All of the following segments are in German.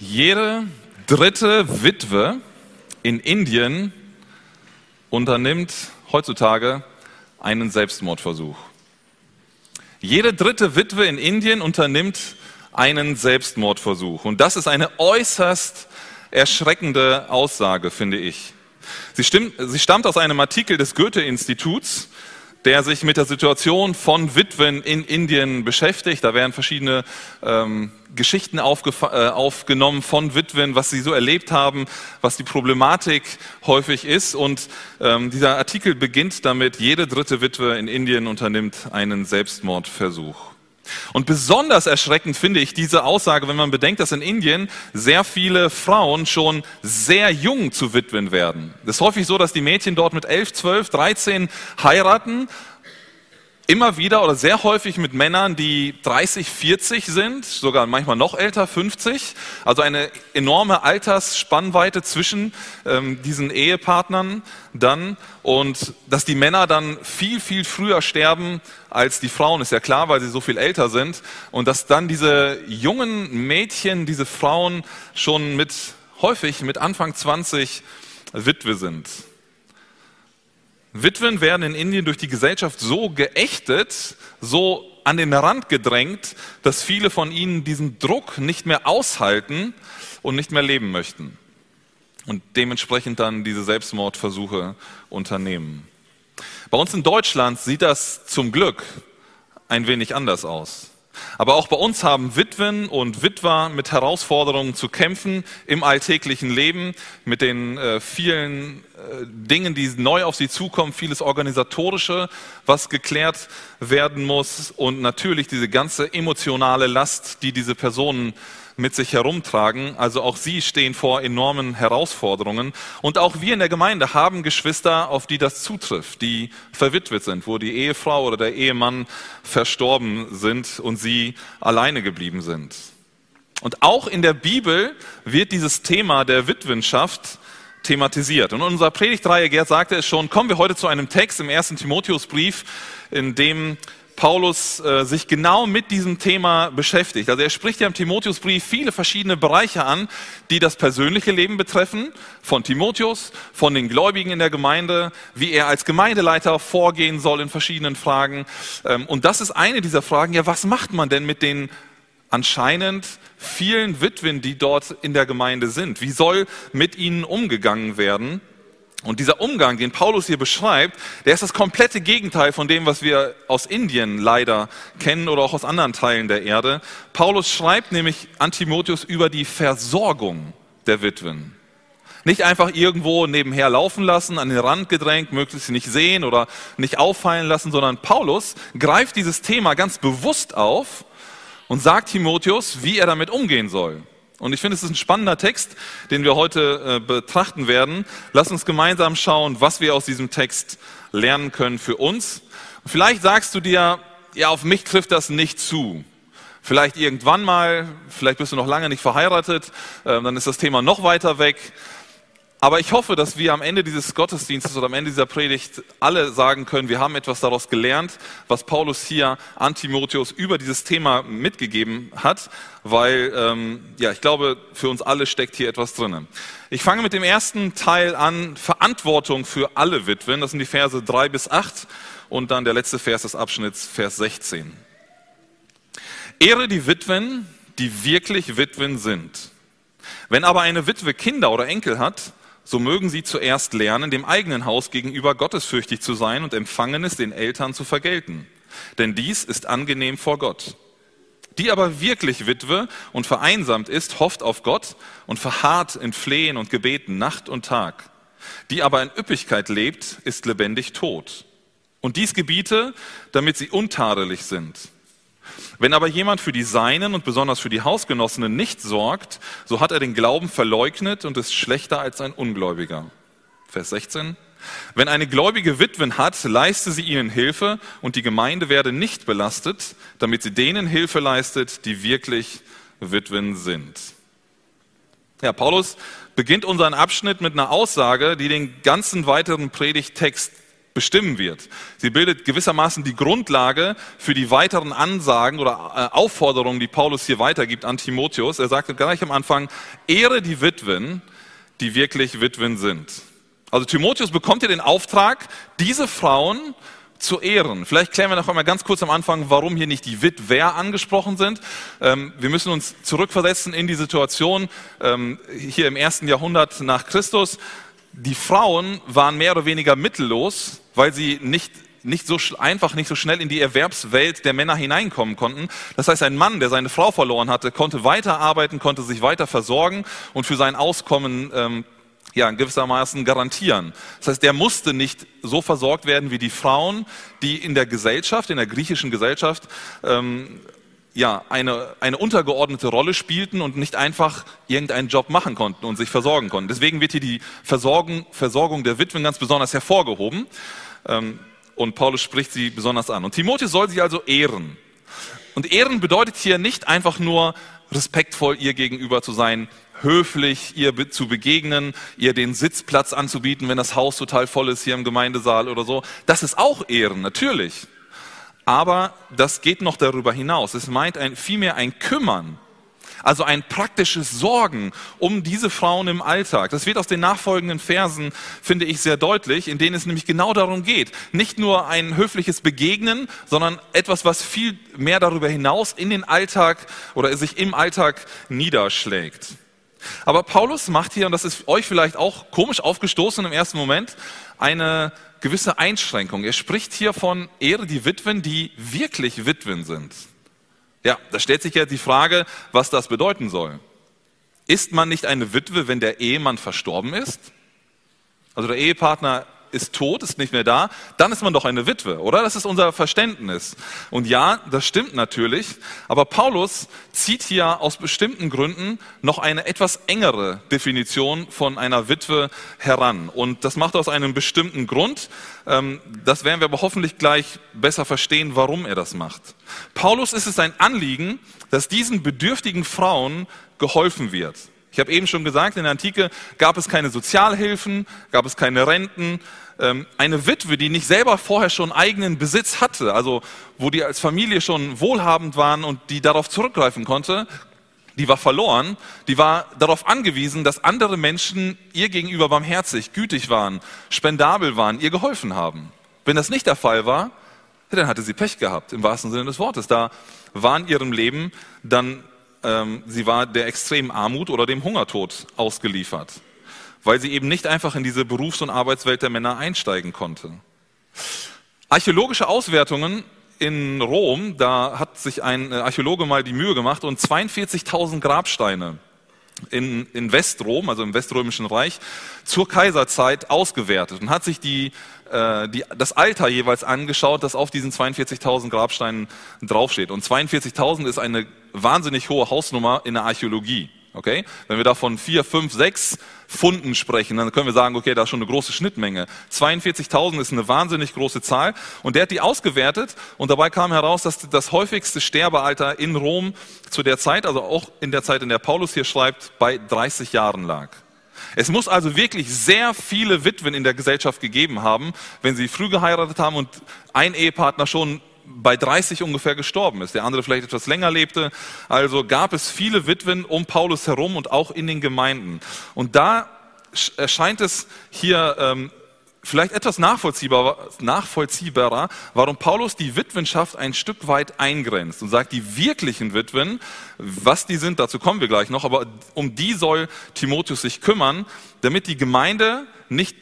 Jede dritte Witwe in Indien unternimmt heutzutage einen Selbstmordversuch. Jede dritte Witwe in Indien unternimmt einen Selbstmordversuch. Und das ist eine äußerst erschreckende Aussage, finde ich. Sie, stimmt, sie stammt aus einem Artikel des Goethe-Instituts der sich mit der Situation von Witwen in Indien beschäftigt. Da werden verschiedene ähm, Geschichten äh, aufgenommen von Witwen, was sie so erlebt haben, was die Problematik häufig ist. Und ähm, dieser Artikel beginnt damit, jede dritte Witwe in Indien unternimmt einen Selbstmordversuch. Und besonders erschreckend finde ich diese Aussage, wenn man bedenkt, dass in Indien sehr viele Frauen schon sehr jung zu Witwen werden. Es ist häufig so, dass die Mädchen dort mit 11, 12, 13 heiraten immer wieder oder sehr häufig mit Männern, die 30, 40 sind, sogar manchmal noch älter, 50. Also eine enorme Altersspannweite zwischen ähm, diesen Ehepartnern dann. Und dass die Männer dann viel, viel früher sterben als die Frauen, ist ja klar, weil sie so viel älter sind. Und dass dann diese jungen Mädchen, diese Frauen schon mit, häufig mit Anfang 20 Witwe sind. Witwen werden in Indien durch die Gesellschaft so geächtet, so an den Rand gedrängt, dass viele von ihnen diesen Druck nicht mehr aushalten und nicht mehr leben möchten. Und dementsprechend dann diese Selbstmordversuche unternehmen. Bei uns in Deutschland sieht das zum Glück ein wenig anders aus. Aber auch bei uns haben Witwen und Witwer mit Herausforderungen zu kämpfen im alltäglichen Leben, mit den äh, vielen äh, Dingen, die neu auf sie zukommen, vieles organisatorische, was geklärt werden muss und natürlich diese ganze emotionale Last, die diese Personen mit sich herumtragen. Also auch sie stehen vor enormen Herausforderungen. Und auch wir in der Gemeinde haben Geschwister, auf die das zutrifft, die verwitwet sind, wo die Ehefrau oder der Ehemann verstorben sind und sie alleine geblieben sind. Und auch in der Bibel wird dieses Thema der Witwenschaft thematisiert. Und in unserer Predigtreihe, Gerd sagte es schon, kommen wir heute zu einem Text im ersten Timotheusbrief, in dem Paulus äh, sich genau mit diesem Thema beschäftigt. Also er spricht ja im Timotheusbrief viele verschiedene Bereiche an, die das persönliche Leben betreffen, von Timotheus, von den Gläubigen in der Gemeinde, wie er als Gemeindeleiter vorgehen soll in verschiedenen Fragen. Ähm, und das ist eine dieser Fragen, ja, was macht man denn mit den anscheinend vielen Witwen, die dort in der Gemeinde sind? Wie soll mit ihnen umgegangen werden? Und dieser Umgang, den Paulus hier beschreibt, der ist das komplette Gegenteil von dem, was wir aus Indien leider kennen oder auch aus anderen Teilen der Erde. Paulus schreibt nämlich an Timotheus über die Versorgung der Witwen. Nicht einfach irgendwo nebenher laufen lassen, an den Rand gedrängt, möglichst nicht sehen oder nicht auffallen lassen, sondern Paulus greift dieses Thema ganz bewusst auf und sagt Timotheus, wie er damit umgehen soll. Und ich finde, es ist ein spannender Text, den wir heute äh, betrachten werden. Lass uns gemeinsam schauen, was wir aus diesem Text lernen können für uns. Und vielleicht sagst du dir, ja, auf mich trifft das nicht zu. Vielleicht irgendwann mal, vielleicht bist du noch lange nicht verheiratet, äh, dann ist das Thema noch weiter weg. Aber ich hoffe, dass wir am Ende dieses Gottesdienstes oder am Ende dieser Predigt alle sagen können, wir haben etwas daraus gelernt, was Paulus hier an Timotheus über dieses Thema mitgegeben hat, weil ähm, ja, ich glaube, für uns alle steckt hier etwas drin. Ich fange mit dem ersten Teil an, Verantwortung für alle Witwen. Das sind die Verse drei bis acht und dann der letzte Vers des Abschnitts, Vers 16. Ehre die Witwen, die wirklich Witwen sind. Wenn aber eine Witwe Kinder oder Enkel hat, so mögen sie zuerst lernen, dem eigenen Haus gegenüber gottesfürchtig zu sein und Empfangenes den Eltern zu vergelten. Denn dies ist angenehm vor Gott. Die aber wirklich Witwe und vereinsamt ist, hofft auf Gott und verharrt in Flehen und Gebeten Nacht und Tag. Die aber in Üppigkeit lebt, ist lebendig tot. Und dies gebiete, damit sie untadelig sind. Wenn aber jemand für die Seinen und besonders für die Hausgenossenen nicht sorgt, so hat er den Glauben verleugnet und ist schlechter als ein Ungläubiger. Vers 16. Wenn eine gläubige Witwen hat, leiste sie ihnen Hilfe und die Gemeinde werde nicht belastet, damit sie denen Hilfe leistet, die wirklich Witwen sind. Ja, Paulus beginnt unseren Abschnitt mit einer Aussage, die den ganzen weiteren Predigttext bestimmen wird. Sie bildet gewissermaßen die Grundlage für die weiteren Ansagen oder äh, Aufforderungen, die Paulus hier weitergibt an Timotheus. Er sagte gleich am Anfang, ehre die Witwen, die wirklich Witwen sind. Also Timotheus bekommt hier den Auftrag, diese Frauen zu ehren. Vielleicht klären wir noch einmal ganz kurz am Anfang, warum hier nicht die Witwer angesprochen sind. Ähm, wir müssen uns zurückversetzen in die Situation ähm, hier im ersten Jahrhundert nach Christus. Die Frauen waren mehr oder weniger mittellos, weil sie nicht nicht so einfach, nicht so schnell in die Erwerbswelt der Männer hineinkommen konnten. Das heißt, ein Mann, der seine Frau verloren hatte, konnte weiterarbeiten, konnte sich weiter versorgen und für sein Auskommen ähm, ja, gewissermaßen garantieren. Das heißt, der musste nicht so versorgt werden wie die Frauen, die in der Gesellschaft, in der griechischen Gesellschaft, ähm, ja, eine, eine untergeordnete Rolle spielten und nicht einfach irgendeinen Job machen konnten und sich versorgen konnten. Deswegen wird hier die Versorgung, Versorgung der Witwen ganz besonders hervorgehoben. Ähm, und Paulus spricht sie besonders an. Und Timotheus soll sie also ehren. Und ehren bedeutet hier nicht einfach nur respektvoll ihr gegenüber zu sein, höflich ihr zu begegnen, ihr den Sitzplatz anzubieten, wenn das Haus total voll ist hier im Gemeindesaal oder so. Das ist auch Ehren, natürlich. Aber das geht noch darüber hinaus. Es meint ein, vielmehr ein Kümmern. Also ein praktisches Sorgen um diese Frauen im Alltag. Das wird aus den nachfolgenden Versen, finde ich, sehr deutlich, in denen es nämlich genau darum geht. Nicht nur ein höfliches Begegnen, sondern etwas, was viel mehr darüber hinaus in den Alltag oder sich im Alltag niederschlägt. Aber Paulus macht hier, und das ist euch vielleicht auch komisch aufgestoßen im ersten Moment, eine gewisse Einschränkung. Er spricht hier von Ehre die Witwen, die wirklich Witwen sind. Ja, da stellt sich ja die Frage, was das bedeuten soll. Ist man nicht eine Witwe, wenn der Ehemann verstorben ist? Also der Ehepartner ist tot, ist nicht mehr da, dann ist man doch eine Witwe, oder? Das ist unser Verständnis. Und ja, das stimmt natürlich, aber Paulus zieht hier aus bestimmten Gründen noch eine etwas engere Definition von einer Witwe heran. Und das macht aus einem bestimmten Grund. Ähm, das werden wir aber hoffentlich gleich besser verstehen, warum er das macht. Paulus ist es ein Anliegen, dass diesen bedürftigen Frauen geholfen wird. Ich habe eben schon gesagt, in der Antike gab es keine Sozialhilfen, gab es keine Renten. Ähm, eine Witwe, die nicht selber vorher schon eigenen Besitz hatte, also wo die als Familie schon wohlhabend waren und die darauf zurückgreifen konnte, die war verloren, die war darauf angewiesen, dass andere Menschen ihr gegenüber barmherzig, gütig waren, spendabel waren, ihr geholfen haben. Wenn das nicht der Fall war, dann hatte sie Pech gehabt, im wahrsten Sinne des Wortes. Da war in ihrem Leben dann ähm, sie war der extremen Armut oder dem Hungertod ausgeliefert, weil sie eben nicht einfach in diese Berufs- und Arbeitswelt der Männer einsteigen konnte. Archäologische Auswertungen in Rom, da hat sich ein Archäologe mal die Mühe gemacht und 42.000 Grabsteine in, in Westrom, also im Weströmischen Reich, zur Kaiserzeit ausgewertet und hat sich die, äh, die, das Alter jeweils angeschaut, das auf diesen 42.000 Grabsteinen draufsteht. Und 42.000 ist eine wahnsinnig hohe Hausnummer in der Archäologie. Okay? Wenn wir da von vier, fünf, sechs Funden sprechen, dann können wir sagen, okay, da ist schon eine große Schnittmenge. 42.000 ist eine wahnsinnig große Zahl und der hat die ausgewertet und dabei kam heraus, dass das häufigste Sterbealter in Rom zu der Zeit, also auch in der Zeit, in der Paulus hier schreibt, bei 30 Jahren lag. Es muss also wirklich sehr viele Witwen in der Gesellschaft gegeben haben, wenn sie früh geheiratet haben und ein Ehepartner schon bei 30 ungefähr gestorben ist, der andere vielleicht etwas länger lebte. Also gab es viele Witwen um Paulus herum und auch in den Gemeinden. Und da erscheint es hier ähm, vielleicht etwas nachvollziehbar, nachvollziehbarer, warum Paulus die Witwenschaft ein Stück weit eingrenzt und sagt, die wirklichen Witwen, was die sind, dazu kommen wir gleich noch, aber um die soll Timotheus sich kümmern, damit die Gemeinde nicht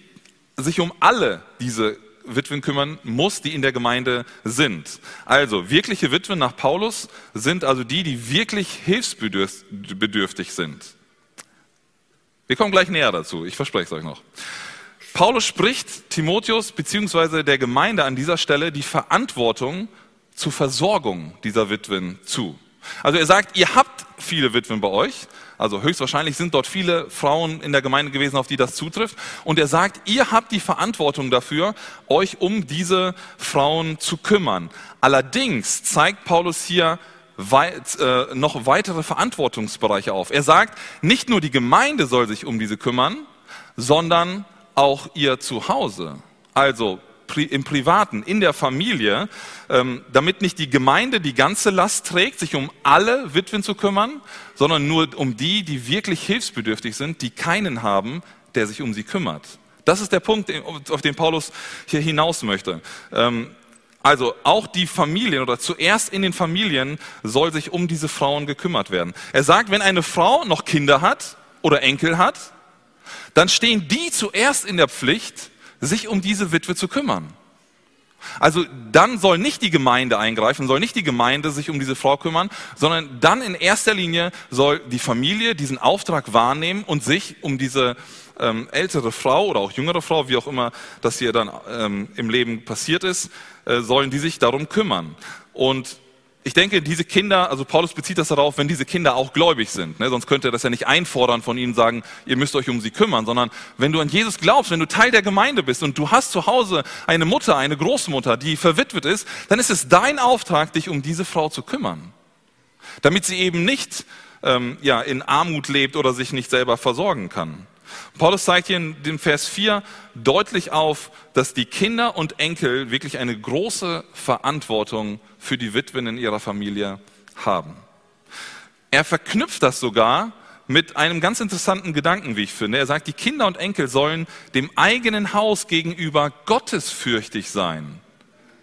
sich um alle diese Witwen kümmern muss, die in der Gemeinde sind. Also wirkliche Witwen nach Paulus sind also die, die wirklich hilfsbedürftig sind. Wir kommen gleich näher dazu, ich verspreche es euch noch. Paulus spricht Timotheus bzw. der Gemeinde an dieser Stelle die Verantwortung zur Versorgung dieser Witwen zu. Also er sagt, ihr habt viele Witwen bei euch, also höchstwahrscheinlich sind dort viele Frauen in der Gemeinde gewesen, auf die das zutrifft. Und er sagt, ihr habt die Verantwortung dafür, euch um diese Frauen zu kümmern. Allerdings zeigt Paulus hier weit, äh, noch weitere Verantwortungsbereiche auf. Er sagt, nicht nur die Gemeinde soll sich um diese kümmern, sondern auch ihr Zuhause. Also im Privaten, in der Familie, ähm, damit nicht die Gemeinde die ganze Last trägt, sich um alle Witwen zu kümmern, sondern nur um die, die wirklich hilfsbedürftig sind, die keinen haben, der sich um sie kümmert. Das ist der Punkt, auf den Paulus hier hinaus möchte. Ähm, also auch die Familien oder zuerst in den Familien soll sich um diese Frauen gekümmert werden. Er sagt, wenn eine Frau noch Kinder hat oder Enkel hat, dann stehen die zuerst in der Pflicht, sich um diese Witwe zu kümmern. Also dann soll nicht die Gemeinde eingreifen, soll nicht die Gemeinde sich um diese Frau kümmern, sondern dann in erster Linie soll die Familie diesen Auftrag wahrnehmen und sich um diese ähm, ältere Frau oder auch jüngere Frau, wie auch immer das hier dann ähm, im Leben passiert ist, äh, sollen die sich darum kümmern. Und ich denke, diese Kinder, also Paulus bezieht das darauf, wenn diese Kinder auch gläubig sind. Ne? Sonst könnte er das ja nicht einfordern von ihnen sagen, ihr müsst euch um sie kümmern, sondern wenn du an Jesus glaubst, wenn du Teil der Gemeinde bist und du hast zu Hause eine Mutter, eine Großmutter, die verwitwet ist, dann ist es dein Auftrag, dich um diese Frau zu kümmern. Damit sie eben nicht ähm, ja, in Armut lebt oder sich nicht selber versorgen kann. Paulus zeigt hier in dem Vers 4 deutlich auf, dass die Kinder und Enkel wirklich eine große Verantwortung für die Witwen in ihrer Familie haben. Er verknüpft das sogar mit einem ganz interessanten Gedanken, wie ich finde. Er sagt, die Kinder und Enkel sollen dem eigenen Haus gegenüber gottesfürchtig sein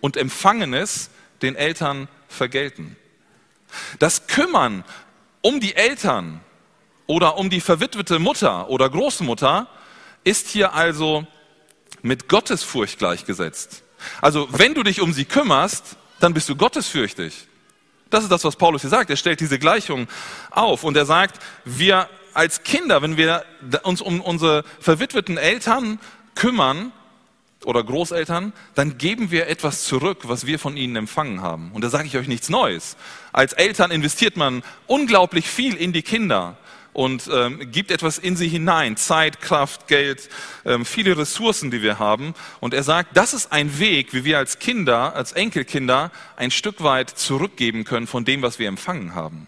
und Empfangenes den Eltern vergelten. Das Kümmern um die Eltern oder um die verwitwete Mutter oder Großmutter ist hier also mit Gottesfurcht gleichgesetzt. Also wenn du dich um sie kümmerst, dann bist du gottesfürchtig. Das ist das, was Paulus hier sagt. Er stellt diese Gleichung auf und er sagt, wir als Kinder, wenn wir uns um unsere verwitweten Eltern kümmern oder Großeltern, dann geben wir etwas zurück, was wir von ihnen empfangen haben. Und da sage ich euch nichts Neues. Als Eltern investiert man unglaublich viel in die Kinder und ähm, gibt etwas in sie hinein, Zeit, Kraft, Geld, ähm, viele Ressourcen, die wir haben. Und er sagt, das ist ein Weg, wie wir als Kinder, als Enkelkinder ein Stück weit zurückgeben können von dem, was wir empfangen haben.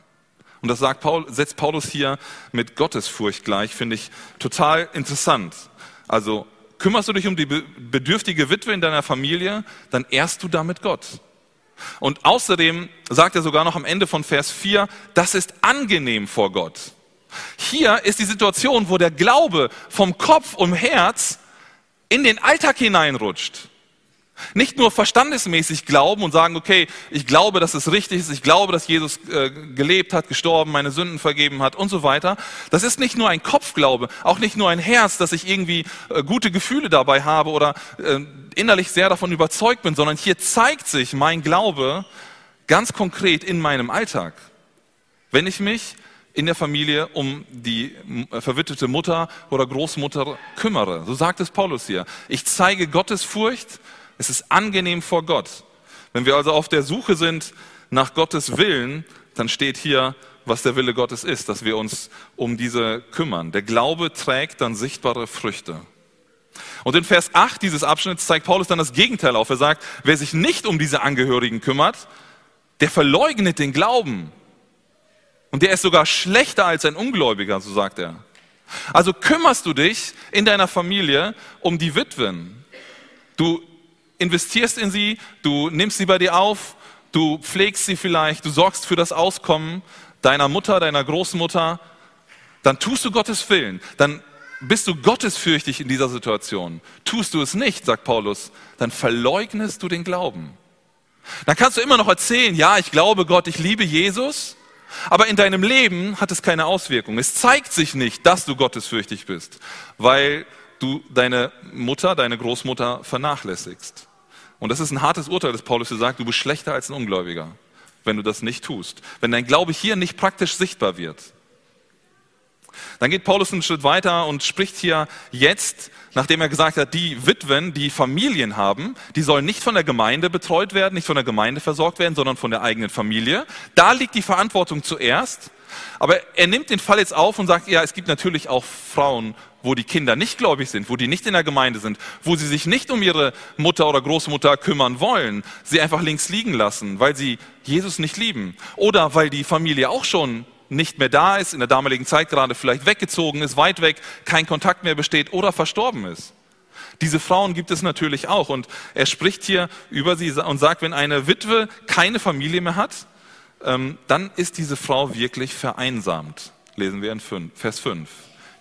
Und das sagt Paul, setzt Paulus hier mit Gottesfurcht gleich, finde ich total interessant. Also kümmerst du dich um die bedürftige Witwe in deiner Familie, dann ehrst du damit Gott. Und außerdem sagt er sogar noch am Ende von Vers 4, das ist angenehm vor Gott. Hier ist die Situation, wo der Glaube vom Kopf und Herz in den Alltag hineinrutscht. Nicht nur verstandesmäßig glauben und sagen, okay, ich glaube, dass es richtig ist, ich glaube, dass Jesus äh, gelebt hat, gestorben, meine Sünden vergeben hat und so weiter. Das ist nicht nur ein Kopfglaube, auch nicht nur ein Herz, dass ich irgendwie äh, gute Gefühle dabei habe oder äh, innerlich sehr davon überzeugt bin, sondern hier zeigt sich mein Glaube ganz konkret in meinem Alltag. Wenn ich mich in der Familie um die äh, verwitwete Mutter oder Großmutter kümmere. So sagt es Paulus hier. Ich zeige Gottes Furcht. Es ist angenehm vor Gott. Wenn wir also auf der Suche sind nach Gottes Willen, dann steht hier, was der Wille Gottes ist, dass wir uns um diese kümmern. Der Glaube trägt dann sichtbare Früchte. Und in Vers 8 dieses Abschnitts zeigt Paulus dann das Gegenteil auf. Er sagt, wer sich nicht um diese Angehörigen kümmert, der verleugnet den Glauben und der ist sogar schlechter als ein Ungläubiger, so sagt er. Also kümmerst du dich in deiner Familie um die Witwen. Du investierst in sie, du nimmst sie bei dir auf, du pflegst sie vielleicht, du sorgst für das Auskommen deiner Mutter, deiner Großmutter. Dann tust du Gottes Willen. Dann bist du gottesfürchtig in dieser Situation. Tust du es nicht, sagt Paulus, dann verleugnest du den Glauben. Dann kannst du immer noch erzählen, ja, ich glaube Gott, ich liebe Jesus. Aber in deinem Leben hat es keine Auswirkung. Es zeigt sich nicht, dass du gottesfürchtig bist, weil du deine Mutter, deine Großmutter vernachlässigst. Und das ist ein hartes Urteil, das Paulus hier sagt, du bist schlechter als ein Ungläubiger, wenn du das nicht tust. Wenn dein Glaube hier nicht praktisch sichtbar wird. Dann geht Paulus einen Schritt weiter und spricht hier jetzt, nachdem er gesagt hat, die Witwen, die Familien haben, die sollen nicht von der Gemeinde betreut werden, nicht von der Gemeinde versorgt werden, sondern von der eigenen Familie. Da liegt die Verantwortung zuerst. Aber er nimmt den Fall jetzt auf und sagt, ja, es gibt natürlich auch Frauen, wo die Kinder nicht gläubig sind, wo die nicht in der Gemeinde sind, wo sie sich nicht um ihre Mutter oder Großmutter kümmern wollen, sie einfach links liegen lassen, weil sie Jesus nicht lieben oder weil die Familie auch schon nicht mehr da ist, in der damaligen Zeit gerade vielleicht weggezogen ist, weit weg, kein Kontakt mehr besteht oder verstorben ist. Diese Frauen gibt es natürlich auch. Und er spricht hier über sie und sagt, wenn eine Witwe keine Familie mehr hat, ähm, dann ist diese Frau wirklich vereinsamt. Lesen wir in Vers 5.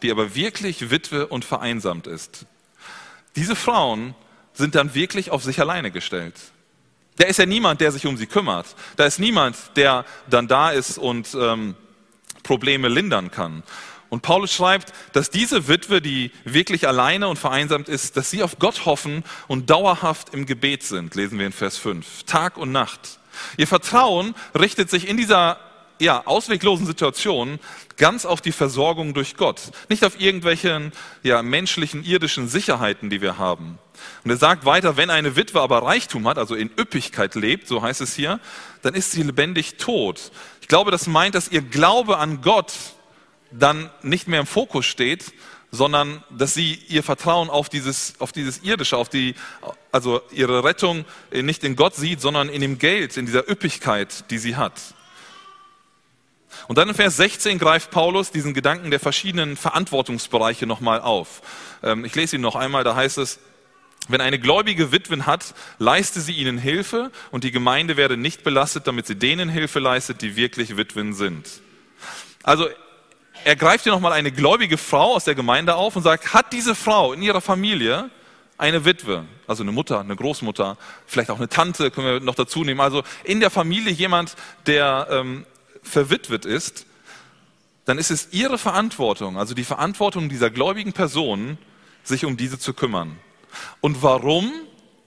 Die aber wirklich Witwe und vereinsamt ist. Diese Frauen sind dann wirklich auf sich alleine gestellt. Da ist ja niemand, der sich um sie kümmert. Da ist niemand, der dann da ist und ähm, Probleme lindern kann. Und Paulus schreibt, dass diese Witwe, die wirklich alleine und vereinsamt ist, dass sie auf Gott hoffen und dauerhaft im Gebet sind, lesen wir in Vers 5, Tag und Nacht. Ihr Vertrauen richtet sich in dieser ja, ausweglosen Situation ganz auf die Versorgung durch Gott, nicht auf irgendwelchen ja, menschlichen, irdischen Sicherheiten, die wir haben. Und er sagt weiter, wenn eine Witwe aber Reichtum hat, also in Üppigkeit lebt, so heißt es hier, dann ist sie lebendig tot. Ich glaube, das meint, dass ihr Glaube an Gott dann nicht mehr im Fokus steht, sondern dass sie ihr Vertrauen auf dieses, auf dieses Irdische, auf die, also ihre Rettung nicht in Gott sieht, sondern in dem Geld, in dieser Üppigkeit, die sie hat. Und dann in Vers 16 greift Paulus diesen Gedanken der verschiedenen Verantwortungsbereiche nochmal auf. Ähm, ich lese ihn noch einmal, da heißt es, wenn eine gläubige Witwen hat, leiste sie ihnen Hilfe und die Gemeinde werde nicht belastet, damit sie denen Hilfe leistet, die wirklich Witwen sind. Also er greift hier nochmal eine gläubige Frau aus der Gemeinde auf und sagt, hat diese Frau in ihrer Familie eine Witwe, also eine Mutter, eine Großmutter, vielleicht auch eine Tante, können wir noch dazu nehmen, also in der Familie jemand, der ähm, verwitwet ist, dann ist es ihre Verantwortung, also die Verantwortung dieser gläubigen Person, sich um diese zu kümmern. Und warum?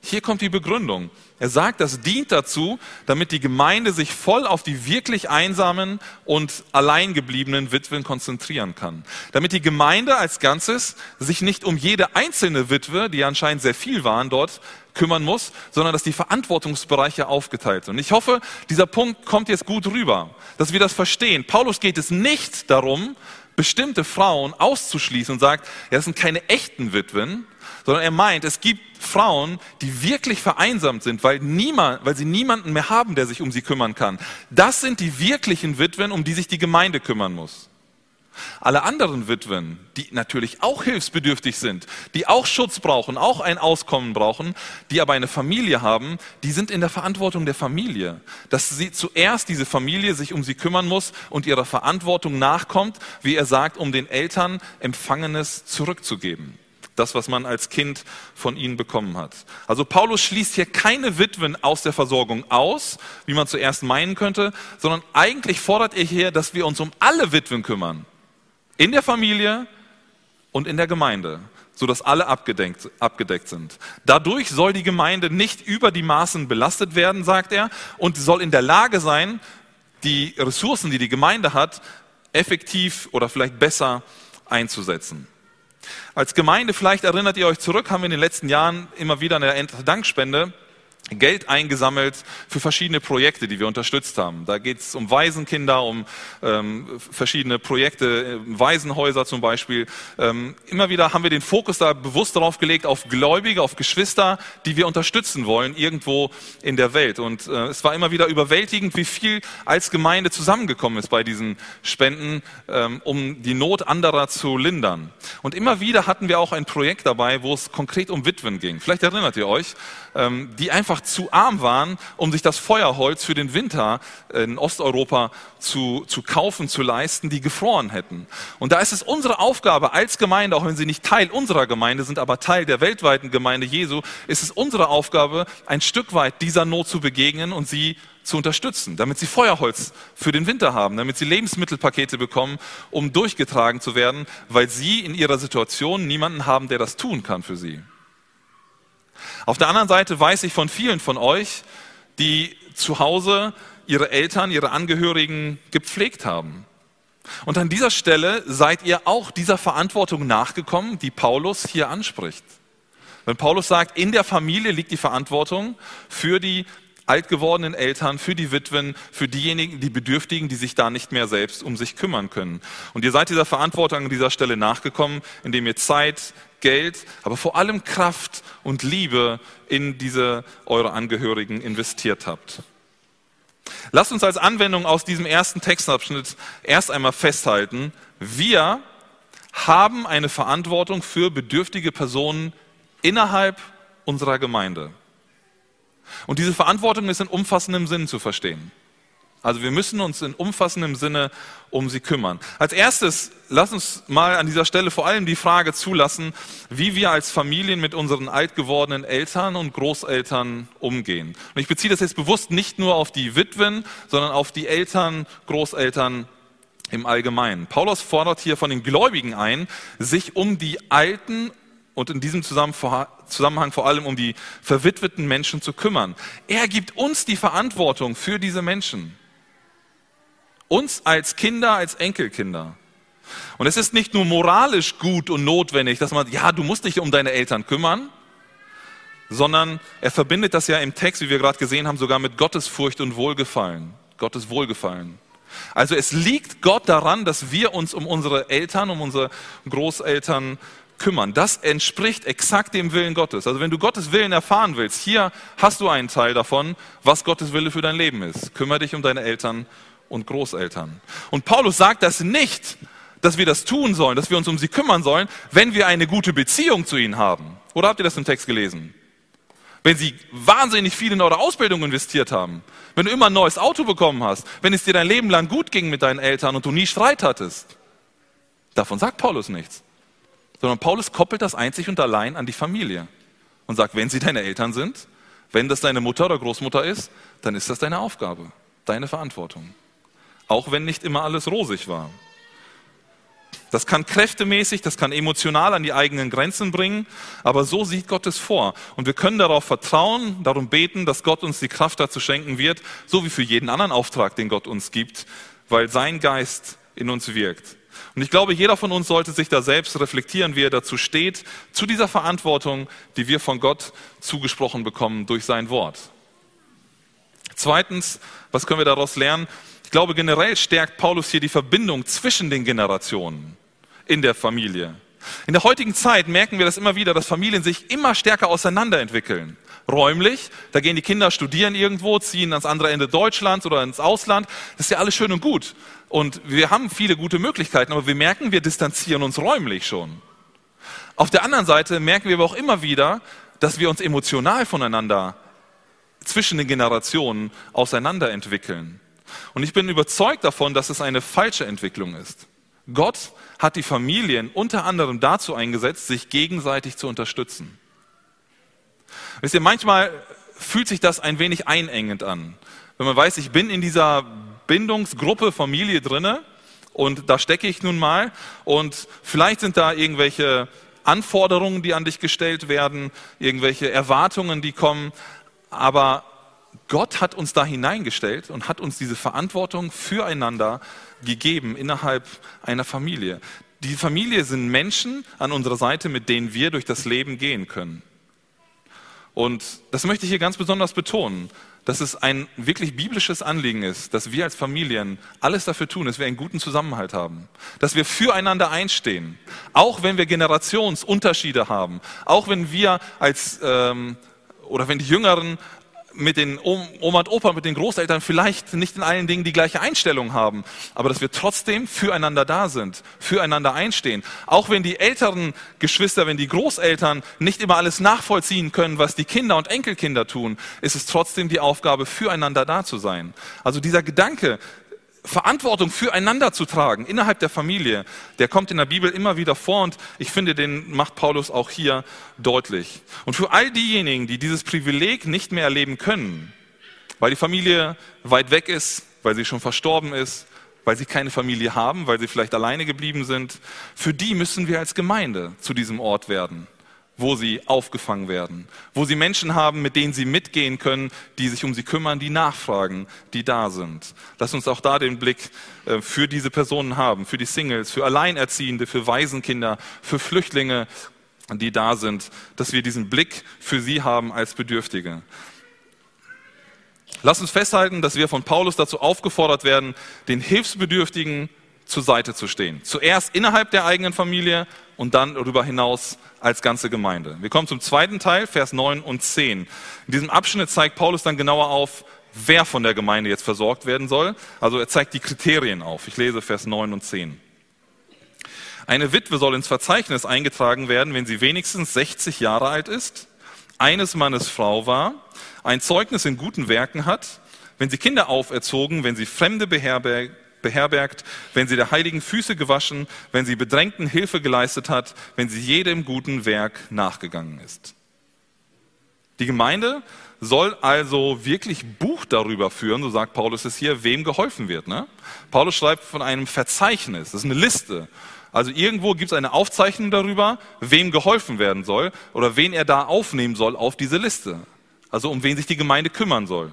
Hier kommt die Begründung. Er sagt, das dient dazu, damit die Gemeinde sich voll auf die wirklich einsamen und alleingebliebenen Witwen konzentrieren kann. Damit die Gemeinde als Ganzes sich nicht um jede einzelne Witwe, die anscheinend sehr viel waren dort, kümmern muss, sondern dass die Verantwortungsbereiche aufgeteilt sind. Und ich hoffe, dieser Punkt kommt jetzt gut rüber, dass wir das verstehen. Paulus geht es nicht darum, bestimmte Frauen auszuschließen und sagt, ja, das sind keine echten Witwen, sondern er meint, es gibt Frauen, die wirklich vereinsamt sind, weil, niemand, weil sie niemanden mehr haben, der sich um sie kümmern kann. Das sind die wirklichen Witwen, um die sich die Gemeinde kümmern muss. Alle anderen Witwen, die natürlich auch hilfsbedürftig sind, die auch Schutz brauchen, auch ein Auskommen brauchen, die aber eine Familie haben, die sind in der Verantwortung der Familie. Dass sie zuerst diese Familie sich um sie kümmern muss und ihrer Verantwortung nachkommt, wie er sagt, um den Eltern Empfangenes zurückzugeben. Das, was man als Kind von ihnen bekommen hat. Also Paulus schließt hier keine Witwen aus der Versorgung aus, wie man zuerst meinen könnte, sondern eigentlich fordert er hier, dass wir uns um alle Witwen kümmern. In der Familie und in der Gemeinde, sodass alle abgedeckt, abgedeckt sind. Dadurch soll die Gemeinde nicht über die Maßen belastet werden, sagt er, und soll in der Lage sein, die Ressourcen, die die Gemeinde hat, effektiv oder vielleicht besser einzusetzen. Als Gemeinde, vielleicht erinnert ihr euch zurück, haben wir in den letzten Jahren immer wieder eine Dankspende Geld eingesammelt für verschiedene Projekte, die wir unterstützt haben. Da geht es um Waisenkinder, um ähm, verschiedene Projekte, äh, Waisenhäuser zum Beispiel. Ähm, immer wieder haben wir den Fokus da bewusst darauf gelegt, auf Gläubige, auf Geschwister, die wir unterstützen wollen, irgendwo in der Welt. Und äh, es war immer wieder überwältigend, wie viel als Gemeinde zusammengekommen ist bei diesen Spenden, ähm, um die Not anderer zu lindern. Und immer wieder hatten wir auch ein Projekt dabei, wo es konkret um Witwen ging. Vielleicht erinnert ihr euch, ähm, die einfach einfach zu arm waren, um sich das Feuerholz für den Winter in Osteuropa zu, zu kaufen, zu leisten, die gefroren hätten. Und da ist es unsere Aufgabe als Gemeinde, auch wenn sie nicht Teil unserer Gemeinde sind, aber Teil der weltweiten Gemeinde Jesu, ist es unsere Aufgabe, ein Stück weit dieser Not zu begegnen und sie zu unterstützen, damit sie Feuerholz für den Winter haben, damit sie Lebensmittelpakete bekommen, um durchgetragen zu werden, weil sie in ihrer Situation niemanden haben, der das tun kann für sie. Auf der anderen Seite weiß ich von vielen von euch, die zu Hause ihre Eltern, ihre Angehörigen gepflegt haben. Und an dieser Stelle seid ihr auch dieser Verantwortung nachgekommen, die Paulus hier anspricht. Wenn Paulus sagt, in der Familie liegt die Verantwortung für die alt gewordenen Eltern, für die Witwen, für diejenigen, die Bedürftigen, die sich da nicht mehr selbst um sich kümmern können. Und ihr seid dieser Verantwortung an dieser Stelle nachgekommen, indem ihr Zeit, Geld, aber vor allem Kraft und Liebe in diese eure Angehörigen investiert habt. Lasst uns als Anwendung aus diesem ersten Textabschnitt erst einmal festhalten, wir haben eine Verantwortung für bedürftige Personen innerhalb unserer Gemeinde. Und diese Verantwortung ist in umfassendem Sinn zu verstehen. Also wir müssen uns in umfassendem Sinne um sie kümmern. Als erstes, lass uns mal an dieser Stelle vor allem die Frage zulassen, wie wir als Familien mit unseren alt gewordenen Eltern und Großeltern umgehen. Und ich beziehe das jetzt bewusst nicht nur auf die Witwen, sondern auf die Eltern, Großeltern im Allgemeinen. Paulus fordert hier von den Gläubigen ein, sich um die alten und in diesem Zusammenhang vor allem um die verwitweten Menschen zu kümmern. Er gibt uns die Verantwortung für diese Menschen. Uns als Kinder, als Enkelkinder. Und es ist nicht nur moralisch gut und notwendig, dass man, ja, du musst dich um deine Eltern kümmern, sondern er verbindet das ja im Text, wie wir gerade gesehen haben, sogar mit Gottesfurcht und Wohlgefallen. Gottes Wohlgefallen. Also es liegt Gott daran, dass wir uns um unsere Eltern, um unsere Großeltern kümmern. Das entspricht exakt dem Willen Gottes. Also wenn du Gottes Willen erfahren willst, hier hast du einen Teil davon, was Gottes Wille für dein Leben ist. Kümmere dich um deine Eltern und Großeltern. Und Paulus sagt das nicht, dass wir das tun sollen, dass wir uns um sie kümmern sollen, wenn wir eine gute Beziehung zu ihnen haben. Oder habt ihr das im Text gelesen? Wenn sie wahnsinnig viel in eure Ausbildung investiert haben, wenn du immer ein neues Auto bekommen hast, wenn es dir dein Leben lang gut ging mit deinen Eltern und du nie Streit hattest. Davon sagt Paulus nichts. Sondern Paulus koppelt das einzig und allein an die Familie und sagt, wenn sie deine Eltern sind, wenn das deine Mutter oder Großmutter ist, dann ist das deine Aufgabe, deine Verantwortung auch wenn nicht immer alles rosig war. Das kann kräftemäßig, das kann emotional an die eigenen Grenzen bringen, aber so sieht Gott es vor. Und wir können darauf vertrauen, darum beten, dass Gott uns die Kraft dazu schenken wird, so wie für jeden anderen Auftrag, den Gott uns gibt, weil sein Geist in uns wirkt. Und ich glaube, jeder von uns sollte sich da selbst reflektieren, wie er dazu steht, zu dieser Verantwortung, die wir von Gott zugesprochen bekommen durch sein Wort. Zweitens, was können wir daraus lernen? Ich glaube, generell stärkt Paulus hier die Verbindung zwischen den Generationen in der Familie. In der heutigen Zeit merken wir das immer wieder, dass Familien sich immer stärker auseinanderentwickeln. Räumlich, da gehen die Kinder studieren irgendwo, ziehen ans andere Ende Deutschlands oder ins Ausland. Das ist ja alles schön und gut. Und wir haben viele gute Möglichkeiten, aber wir merken, wir distanzieren uns räumlich schon. Auf der anderen Seite merken wir aber auch immer wieder, dass wir uns emotional voneinander zwischen den Generationen auseinanderentwickeln. Und ich bin überzeugt davon, dass es eine falsche Entwicklung ist. Gott hat die Familien unter anderem dazu eingesetzt, sich gegenseitig zu unterstützen. Wisst ihr, manchmal fühlt sich das ein wenig einengend an. Wenn man weiß, ich bin in dieser Bindungsgruppe Familie drinne und da stecke ich nun mal und vielleicht sind da irgendwelche Anforderungen, die an dich gestellt werden, irgendwelche Erwartungen, die kommen, aber Gott hat uns da hineingestellt und hat uns diese Verantwortung füreinander gegeben innerhalb einer Familie. Die Familie sind Menschen an unserer Seite, mit denen wir durch das Leben gehen können. Und das möchte ich hier ganz besonders betonen, dass es ein wirklich biblisches Anliegen ist, dass wir als Familien alles dafür tun, dass wir einen guten Zusammenhalt haben, dass wir füreinander einstehen, auch wenn wir Generationsunterschiede haben, auch wenn wir als ähm, oder wenn die Jüngeren mit den Oma und Opa, mit den Großeltern vielleicht nicht in allen Dingen die gleiche Einstellung haben, aber dass wir trotzdem füreinander da sind, füreinander einstehen. Auch wenn die älteren Geschwister, wenn die Großeltern nicht immer alles nachvollziehen können, was die Kinder und Enkelkinder tun, ist es trotzdem die Aufgabe, füreinander da zu sein. Also dieser Gedanke, Verantwortung füreinander zu tragen innerhalb der Familie, der kommt in der Bibel immer wieder vor und ich finde, den macht Paulus auch hier deutlich. Und für all diejenigen, die dieses Privileg nicht mehr erleben können, weil die Familie weit weg ist, weil sie schon verstorben ist, weil sie keine Familie haben, weil sie vielleicht alleine geblieben sind, für die müssen wir als Gemeinde zu diesem Ort werden wo sie aufgefangen werden, wo sie Menschen haben, mit denen sie mitgehen können, die sich um sie kümmern, die nachfragen, die da sind. Lass uns auch da den Blick äh, für diese Personen haben, für die Singles, für Alleinerziehende, für Waisenkinder, für Flüchtlinge, die da sind, dass wir diesen Blick für sie haben als Bedürftige. Lass uns festhalten, dass wir von Paulus dazu aufgefordert werden, den Hilfsbedürftigen zur Seite zu stehen. Zuerst innerhalb der eigenen Familie und dann darüber hinaus als ganze Gemeinde. Wir kommen zum zweiten Teil, Vers 9 und 10. In diesem Abschnitt zeigt Paulus dann genauer auf, wer von der Gemeinde jetzt versorgt werden soll. Also er zeigt die Kriterien auf. Ich lese Vers 9 und 10. Eine Witwe soll ins Verzeichnis eingetragen werden, wenn sie wenigstens 60 Jahre alt ist, eines Mannes Frau war, ein Zeugnis in guten Werken hat, wenn sie Kinder auferzogen, wenn sie Fremde beherbergt, wenn sie der heiligen Füße gewaschen, wenn sie Bedrängten Hilfe geleistet hat, wenn sie jedem guten Werk nachgegangen ist. Die Gemeinde soll also wirklich Buch darüber führen, so sagt Paulus es hier, wem geholfen wird. Ne? Paulus schreibt von einem Verzeichnis, das ist eine Liste. Also irgendwo gibt es eine Aufzeichnung darüber, wem geholfen werden soll oder wen er da aufnehmen soll auf diese Liste. Also um wen sich die Gemeinde kümmern soll.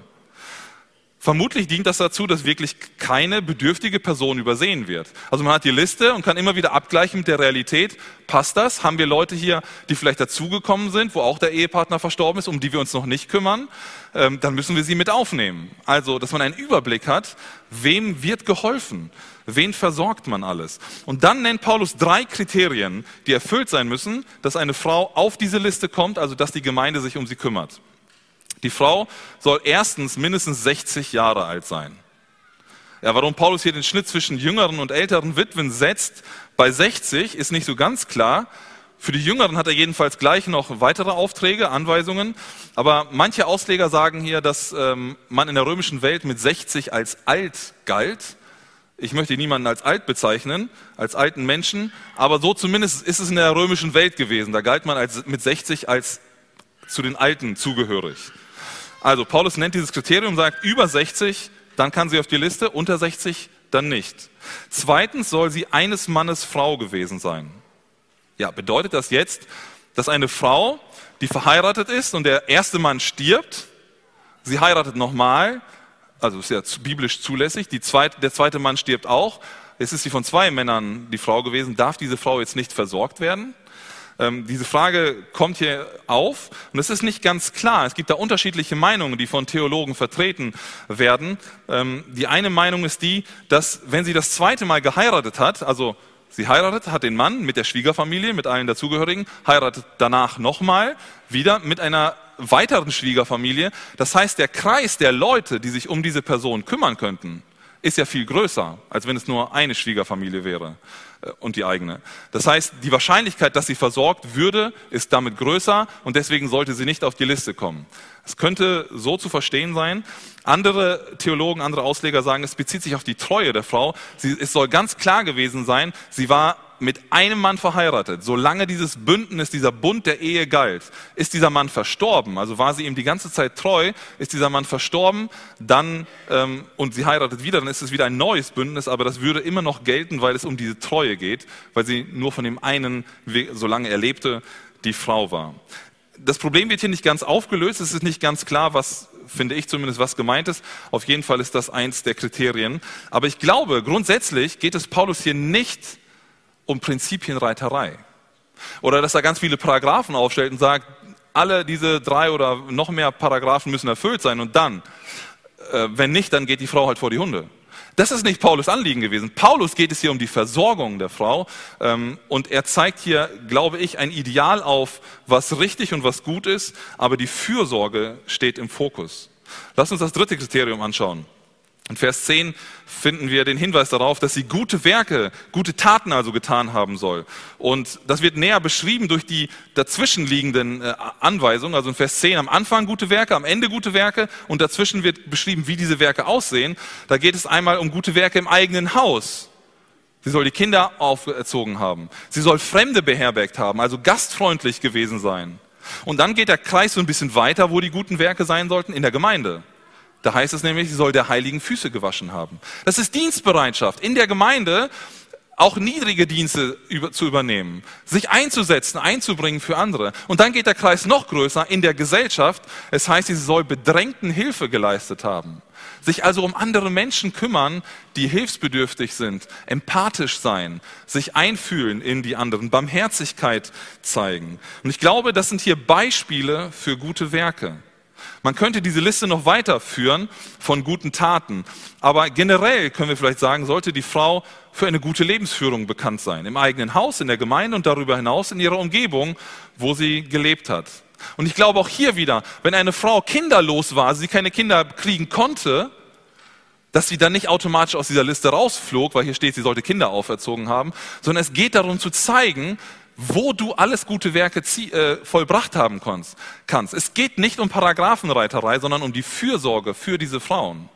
Vermutlich dient das dazu, dass wirklich keine bedürftige Person übersehen wird. Also man hat die Liste und kann immer wieder abgleichen mit der Realität. Passt das? Haben wir Leute hier, die vielleicht dazugekommen sind, wo auch der Ehepartner verstorben ist, um die wir uns noch nicht kümmern? Ähm, dann müssen wir sie mit aufnehmen. Also, dass man einen Überblick hat, wem wird geholfen? Wen versorgt man alles? Und dann nennt Paulus drei Kriterien, die erfüllt sein müssen, dass eine Frau auf diese Liste kommt, also dass die Gemeinde sich um sie kümmert. Die Frau soll erstens mindestens 60 Jahre alt sein. Ja, warum Paulus hier den Schnitt zwischen jüngeren und älteren Witwen setzt, bei 60 ist nicht so ganz klar. Für die Jüngeren hat er jedenfalls gleich noch weitere Aufträge, Anweisungen. Aber manche Ausleger sagen hier, dass ähm, man in der römischen Welt mit 60 als alt galt. Ich möchte niemanden als alt bezeichnen, als alten Menschen, aber so zumindest ist es in der römischen Welt gewesen. Da galt man als, mit 60 als zu den Alten zugehörig. Also Paulus nennt dieses Kriterium, sagt über 60, dann kann sie auf die Liste, unter 60 dann nicht. Zweitens soll sie eines Mannes Frau gewesen sein. Ja, bedeutet das jetzt, dass eine Frau, die verheiratet ist und der erste Mann stirbt, sie heiratet nochmal, also ist ja biblisch zulässig, zweite, der zweite Mann stirbt auch, jetzt ist sie von zwei Männern die Frau gewesen, darf diese Frau jetzt nicht versorgt werden? Ähm, diese Frage kommt hier auf und es ist nicht ganz klar. Es gibt da unterschiedliche Meinungen, die von Theologen vertreten werden. Ähm, die eine Meinung ist die, dass wenn sie das zweite Mal geheiratet hat, also sie heiratet, hat den Mann mit der Schwiegerfamilie, mit allen dazugehörigen, heiratet danach nochmal wieder mit einer weiteren Schwiegerfamilie. Das heißt, der Kreis der Leute, die sich um diese Person kümmern könnten, ist ja viel größer, als wenn es nur eine Schwiegerfamilie wäre und die eigene. Das heißt, die Wahrscheinlichkeit, dass sie versorgt würde, ist damit größer und deswegen sollte sie nicht auf die Liste kommen. Es könnte so zu verstehen sein. Andere Theologen, andere Ausleger sagen, es bezieht sich auf die Treue der Frau. Sie, es soll ganz klar gewesen sein, sie war mit einem Mann verheiratet, solange dieses Bündnis, dieser Bund der Ehe galt, ist dieser Mann verstorben, also war sie ihm die ganze Zeit treu, ist dieser Mann verstorben, dann ähm, und sie heiratet wieder, dann ist es wieder ein neues Bündnis, aber das würde immer noch gelten, weil es um diese Treue geht, weil sie nur von dem einen, solange er lebte, die Frau war. Das Problem wird hier nicht ganz aufgelöst, es ist nicht ganz klar, was finde ich zumindest, was gemeint ist. Auf jeden Fall ist das eins der Kriterien. Aber ich glaube, grundsätzlich geht es Paulus hier nicht um Prinzipienreiterei. Oder dass er ganz viele Paragraphen aufstellt und sagt, alle diese drei oder noch mehr Paragraphen müssen erfüllt sein und dann, äh, wenn nicht, dann geht die Frau halt vor die Hunde. Das ist nicht Paulus Anliegen gewesen. Paulus geht es hier um die Versorgung der Frau ähm, und er zeigt hier, glaube ich, ein Ideal auf, was richtig und was gut ist, aber die Fürsorge steht im Fokus. Lass uns das dritte Kriterium anschauen. In Vers 10 finden wir den Hinweis darauf, dass sie gute Werke, gute Taten also getan haben soll. Und das wird näher beschrieben durch die dazwischenliegenden äh, Anweisungen. Also in Vers 10 am Anfang gute Werke, am Ende gute Werke und dazwischen wird beschrieben, wie diese Werke aussehen. Da geht es einmal um gute Werke im eigenen Haus. Sie soll die Kinder aufgezogen haben. Sie soll Fremde beherbergt haben, also gastfreundlich gewesen sein. Und dann geht der Kreis so ein bisschen weiter, wo die guten Werke sein sollten, in der Gemeinde. Da heißt es nämlich, sie soll der heiligen Füße gewaschen haben. Das ist Dienstbereitschaft. In der Gemeinde auch niedrige Dienste zu übernehmen, sich einzusetzen, einzubringen für andere. Und dann geht der Kreis noch größer in der Gesellschaft. Es heißt, sie soll Bedrängten Hilfe geleistet haben. Sich also um andere Menschen kümmern, die hilfsbedürftig sind, empathisch sein, sich einfühlen in die anderen, Barmherzigkeit zeigen. Und ich glaube, das sind hier Beispiele für gute Werke. Man könnte diese Liste noch weiterführen von guten Taten. Aber generell können wir vielleicht sagen, sollte die Frau für eine gute Lebensführung bekannt sein. Im eigenen Haus, in der Gemeinde und darüber hinaus in ihrer Umgebung, wo sie gelebt hat. Und ich glaube auch hier wieder, wenn eine Frau kinderlos war, sie keine Kinder kriegen konnte, dass sie dann nicht automatisch aus dieser Liste rausflog, weil hier steht, sie sollte Kinder auferzogen haben, sondern es geht darum zu zeigen, wo du alles gute Werke äh, vollbracht haben kannst. Es geht nicht um Paragraphenreiterei, sondern um die Fürsorge für diese Frauen.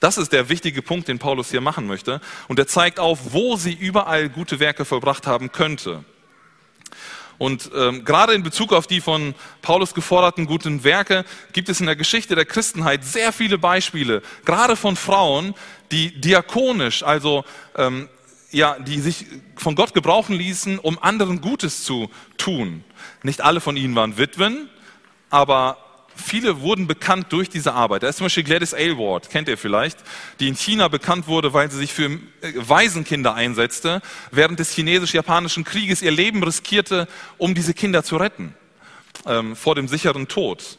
Das ist der wichtige Punkt, den Paulus hier machen möchte. Und er zeigt auf, wo sie überall gute Werke vollbracht haben könnte. Und ähm, gerade in Bezug auf die von Paulus geforderten guten Werke gibt es in der Geschichte der Christenheit sehr viele Beispiele, gerade von Frauen, die diakonisch, also ähm, ja, die sich von Gott gebrauchen ließen, um anderen Gutes zu tun. Nicht alle von ihnen waren Witwen, aber viele wurden bekannt durch diese Arbeit. Da ist zum Beispiel Gladys Aylward, kennt ihr vielleicht, die in China bekannt wurde, weil sie sich für äh, Waisenkinder einsetzte, während des chinesisch-japanischen Krieges ihr Leben riskierte, um diese Kinder zu retten ähm, vor dem sicheren Tod.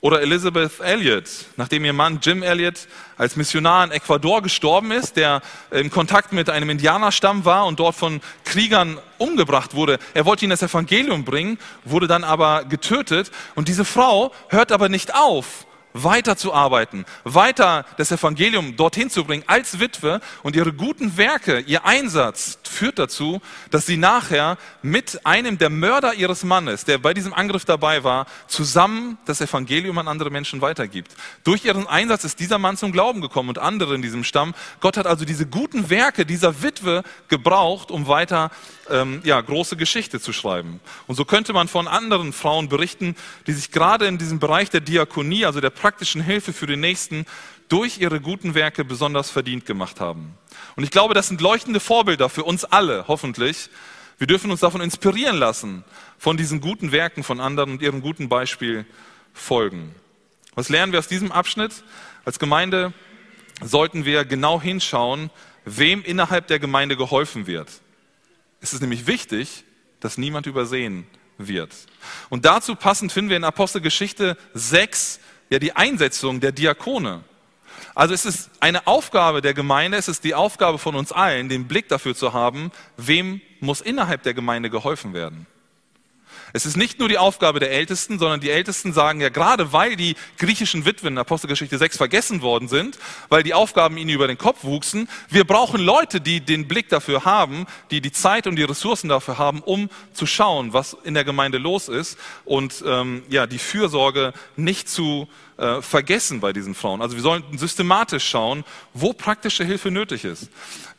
Oder Elizabeth Elliot, nachdem ihr Mann Jim Elliot als Missionar in Ecuador gestorben ist, der in Kontakt mit einem Indianerstamm war und dort von Kriegern umgebracht wurde. Er wollte ihnen das Evangelium bringen, wurde dann aber getötet. Und diese Frau hört aber nicht auf, weiterzuarbeiten, weiter das Evangelium dorthin zu bringen als Witwe und ihre guten Werke, ihr Einsatz führt dazu, dass sie nachher mit einem der Mörder ihres Mannes, der bei diesem Angriff dabei war, zusammen das Evangelium an andere Menschen weitergibt. Durch ihren Einsatz ist dieser Mann zum Glauben gekommen und andere in diesem Stamm. Gott hat also diese guten Werke dieser Witwe gebraucht, um weiter ähm, ja, große Geschichte zu schreiben. Und so könnte man von anderen Frauen berichten, die sich gerade in diesem Bereich der Diakonie, also der praktischen Hilfe für den Nächsten, durch ihre guten Werke besonders verdient gemacht haben. Und ich glaube, das sind leuchtende Vorbilder für uns alle, hoffentlich. Wir dürfen uns davon inspirieren lassen, von diesen guten Werken von anderen und ihrem guten Beispiel folgen. Was lernen wir aus diesem Abschnitt? Als Gemeinde sollten wir genau hinschauen, wem innerhalb der Gemeinde geholfen wird. Es ist nämlich wichtig, dass niemand übersehen wird. Und dazu passend finden wir in Apostelgeschichte 6 ja die Einsetzung der Diakone. Also es ist eine Aufgabe der Gemeinde, es ist die Aufgabe von uns allen, den Blick dafür zu haben, wem muss innerhalb der Gemeinde geholfen werden. Es ist nicht nur die Aufgabe der Ältesten, sondern die Ältesten sagen ja gerade, weil die griechischen Witwen in Apostelgeschichte 6 vergessen worden sind, weil die Aufgaben ihnen über den Kopf wuchsen, wir brauchen Leute, die den Blick dafür haben, die die Zeit und die Ressourcen dafür haben, um zu schauen, was in der Gemeinde los ist und ähm, ja die Fürsorge nicht zu äh, vergessen bei diesen Frauen. Also wir sollten systematisch schauen, wo praktische Hilfe nötig ist.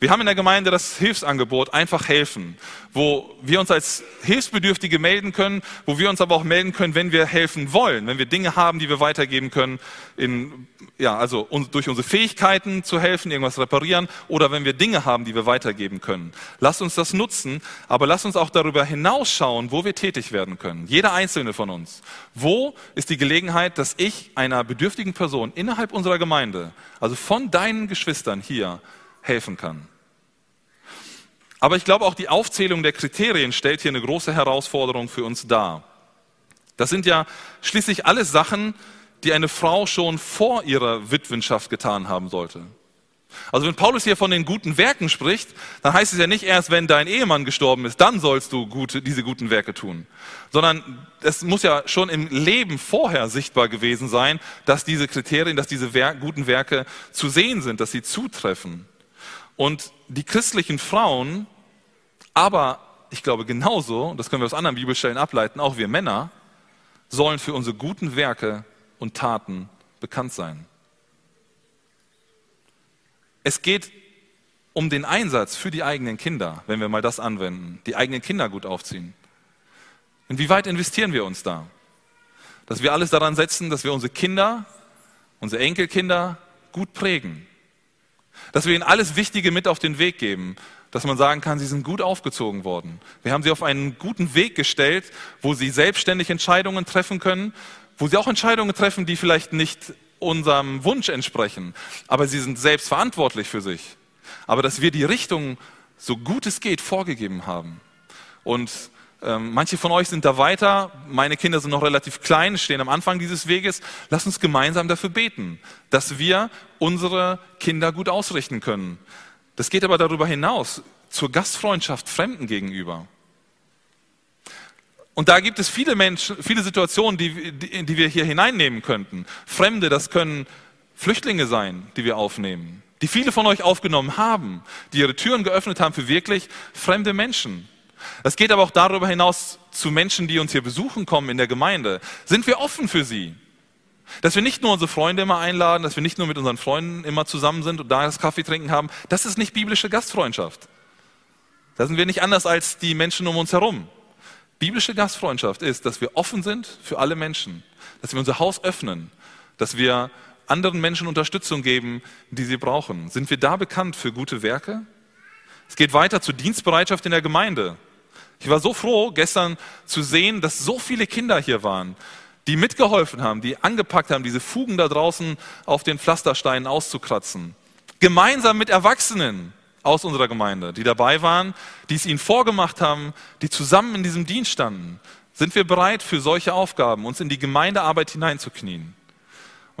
Wir haben in der Gemeinde das Hilfsangebot einfach helfen, wo wir uns als Hilfsbedürftige melden können, wo wir uns aber auch melden können, wenn wir helfen wollen, wenn wir Dinge haben, die wir weitergeben können, in, ja, also uns, durch unsere Fähigkeiten zu helfen, irgendwas reparieren oder wenn wir Dinge haben, die wir weitergeben können. Lasst uns das nutzen, aber lasst uns auch darüber hinausschauen, wo wir tätig werden können. Jeder einzelne von uns. Wo ist die Gelegenheit, dass ich ein einer bedürftigen Person innerhalb unserer Gemeinde, also von deinen Geschwistern hier, helfen kann. Aber ich glaube, auch die Aufzählung der Kriterien stellt hier eine große Herausforderung für uns dar. Das sind ja schließlich alles Sachen, die eine Frau schon vor ihrer Witwenschaft getan haben sollte. Also wenn Paulus hier von den guten Werken spricht, dann heißt es ja nicht erst, wenn dein Ehemann gestorben ist, dann sollst du gute, diese guten Werke tun, sondern es muss ja schon im Leben vorher sichtbar gewesen sein, dass diese Kriterien, dass diese Wer guten Werke zu sehen sind, dass sie zutreffen. Und die christlichen Frauen, aber ich glaube genauso, das können wir aus anderen Bibelstellen ableiten, auch wir Männer, sollen für unsere guten Werke und Taten bekannt sein. Es geht um den Einsatz für die eigenen Kinder, wenn wir mal das anwenden, die eigenen Kinder gut aufziehen. Inwieweit investieren wir uns da? Dass wir alles daran setzen, dass wir unsere Kinder, unsere Enkelkinder gut prägen. Dass wir ihnen alles Wichtige mit auf den Weg geben, dass man sagen kann, sie sind gut aufgezogen worden. Wir haben sie auf einen guten Weg gestellt, wo sie selbstständig Entscheidungen treffen können, wo sie auch Entscheidungen treffen, die vielleicht nicht unserem Wunsch entsprechen, aber sie sind selbst verantwortlich für sich. Aber dass wir die Richtung, so gut es geht, vorgegeben haben. Und ähm, manche von euch sind da weiter, meine Kinder sind noch relativ klein, stehen am Anfang dieses Weges. Lass uns gemeinsam dafür beten, dass wir unsere Kinder gut ausrichten können. Das geht aber darüber hinaus zur Gastfreundschaft Fremden gegenüber. Und da gibt es viele Menschen, viele Situationen, die, die, die wir hier hineinnehmen könnten. Fremde, das können Flüchtlinge sein, die wir aufnehmen. die viele von euch aufgenommen haben, die ihre Türen geöffnet haben für wirklich fremde Menschen. Das geht aber auch darüber hinaus zu Menschen, die uns hier besuchen kommen in der Gemeinde. Sind wir offen für sie? Dass wir nicht nur unsere Freunde immer einladen, dass wir nicht nur mit unseren Freunden immer zusammen sind und da das Kaffee trinken haben, das ist nicht biblische Gastfreundschaft. Da sind wir nicht anders als die Menschen um uns herum. Biblische Gastfreundschaft ist, dass wir offen sind für alle Menschen, dass wir unser Haus öffnen, dass wir anderen Menschen Unterstützung geben, die sie brauchen. Sind wir da bekannt für gute Werke? Es geht weiter zur Dienstbereitschaft in der Gemeinde. Ich war so froh, gestern zu sehen, dass so viele Kinder hier waren, die mitgeholfen haben, die angepackt haben, diese Fugen da draußen auf den Pflastersteinen auszukratzen. Gemeinsam mit Erwachsenen aus unserer Gemeinde, die dabei waren, die es ihnen vorgemacht haben, die zusammen in diesem Dienst standen. Sind wir bereit für solche Aufgaben, uns in die Gemeindearbeit hineinzuknien?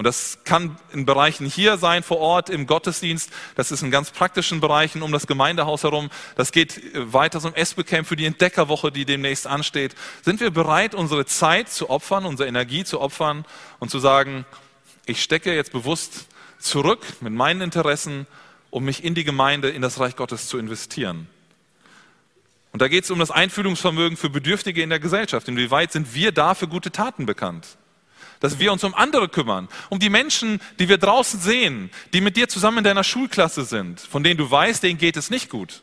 Und das kann in Bereichen hier sein, vor Ort, im Gottesdienst. Das ist in ganz praktischen Bereichen um das Gemeindehaus herum. Das geht äh, weiter zum Esbecamp für die Entdeckerwoche, die demnächst ansteht. Sind wir bereit, unsere Zeit zu opfern, unsere Energie zu opfern und zu sagen, ich stecke jetzt bewusst zurück mit meinen Interessen, um mich in die Gemeinde, in das Reich Gottes zu investieren? Und da geht es um das Einfühlungsvermögen für Bedürftige in der Gesellschaft. Inwieweit sind wir da für gute Taten bekannt? dass wir uns um andere kümmern, um die Menschen, die wir draußen sehen, die mit dir zusammen in deiner Schulklasse sind, von denen du weißt, denen geht es nicht gut.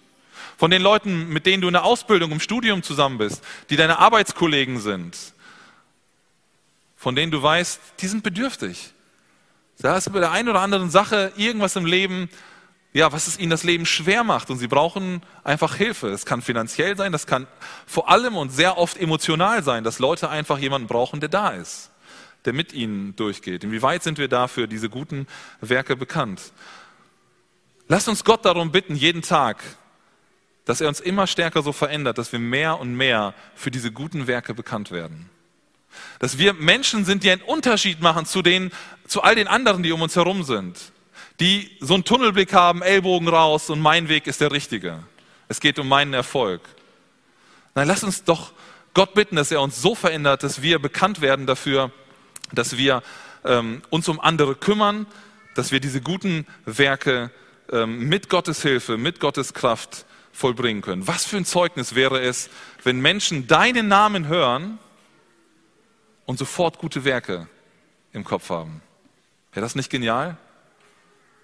Von den Leuten, mit denen du in der Ausbildung, im Studium zusammen bist, die deine Arbeitskollegen sind, von denen du weißt, die sind bedürftig. Da ist bei der einen oder anderen Sache irgendwas im Leben, ja, was es ihnen das Leben schwer macht und sie brauchen einfach Hilfe. Es kann finanziell sein, das kann vor allem und sehr oft emotional sein, dass Leute einfach jemanden brauchen, der da ist der mit ihnen durchgeht? Inwieweit sind wir dafür diese guten Werke bekannt? Lasst uns Gott darum bitten, jeden Tag, dass er uns immer stärker so verändert, dass wir mehr und mehr für diese guten Werke bekannt werden. Dass wir Menschen sind, die einen Unterschied machen zu, den, zu all den anderen, die um uns herum sind. Die so einen Tunnelblick haben, Ellbogen raus und mein Weg ist der richtige. Es geht um meinen Erfolg. Nein, lass uns doch Gott bitten, dass er uns so verändert, dass wir bekannt werden dafür, dass wir ähm, uns um andere kümmern, dass wir diese guten Werke ähm, mit Gottes Hilfe, mit Gottes Kraft vollbringen können. Was für ein Zeugnis wäre es, wenn Menschen deinen Namen hören und sofort gute Werke im Kopf haben? Wäre das nicht genial?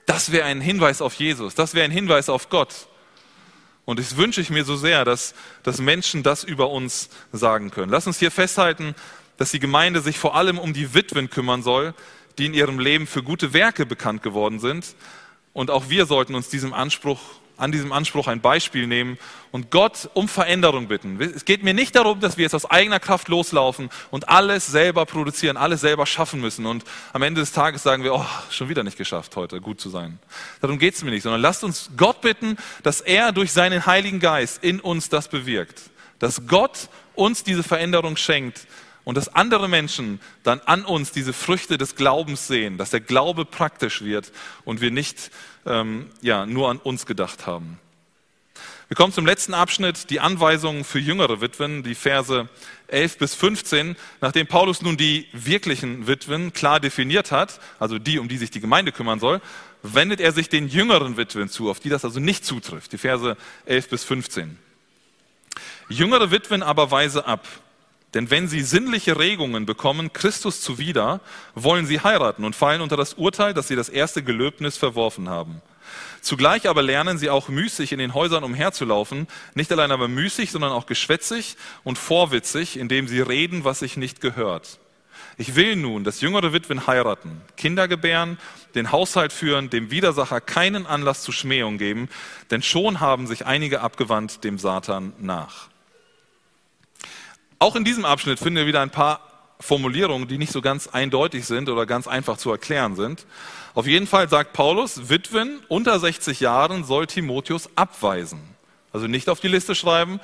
Das wäre ein Hinweis auf Jesus, das wäre ein Hinweis auf Gott. Und das wünsche ich mir so sehr, dass, dass Menschen das über uns sagen können. Lass uns hier festhalten, dass die Gemeinde sich vor allem um die Witwen kümmern soll, die in ihrem Leben für gute Werke bekannt geworden sind. Und auch wir sollten uns diesem Anspruch, an diesem Anspruch ein Beispiel nehmen und Gott um Veränderung bitten. Es geht mir nicht darum, dass wir jetzt aus eigener Kraft loslaufen und alles selber produzieren, alles selber schaffen müssen. Und am Ende des Tages sagen wir, oh, schon wieder nicht geschafft, heute gut zu sein. Darum geht es mir nicht, sondern lasst uns Gott bitten, dass er durch seinen Heiligen Geist in uns das bewirkt. Dass Gott uns diese Veränderung schenkt, und dass andere Menschen dann an uns diese Früchte des Glaubens sehen, dass der Glaube praktisch wird und wir nicht ähm, ja, nur an uns gedacht haben. Wir kommen zum letzten Abschnitt, die Anweisungen für jüngere Witwen, die Verse 11 bis 15. Nachdem Paulus nun die wirklichen Witwen klar definiert hat, also die, um die sich die Gemeinde kümmern soll, wendet er sich den jüngeren Witwen zu, auf die das also nicht zutrifft. Die Verse 11 bis 15. Jüngere Witwen aber weise ab denn wenn sie sinnliche Regungen bekommen, Christus zuwider, wollen sie heiraten und fallen unter das Urteil, dass sie das erste Gelöbnis verworfen haben. Zugleich aber lernen sie auch müßig in den Häusern umherzulaufen, nicht allein aber müßig, sondern auch geschwätzig und vorwitzig, indem sie reden, was sich nicht gehört. Ich will nun, dass jüngere Witwen heiraten, Kinder gebären, den Haushalt führen, dem Widersacher keinen Anlass zu Schmähung geben, denn schon haben sich einige abgewandt dem Satan nach. Auch in diesem Abschnitt finden wir wieder ein paar Formulierungen, die nicht so ganz eindeutig sind oder ganz einfach zu erklären sind. Auf jeden Fall sagt Paulus, Witwen unter 60 Jahren soll Timotheus abweisen. Also nicht auf die Liste schreiben,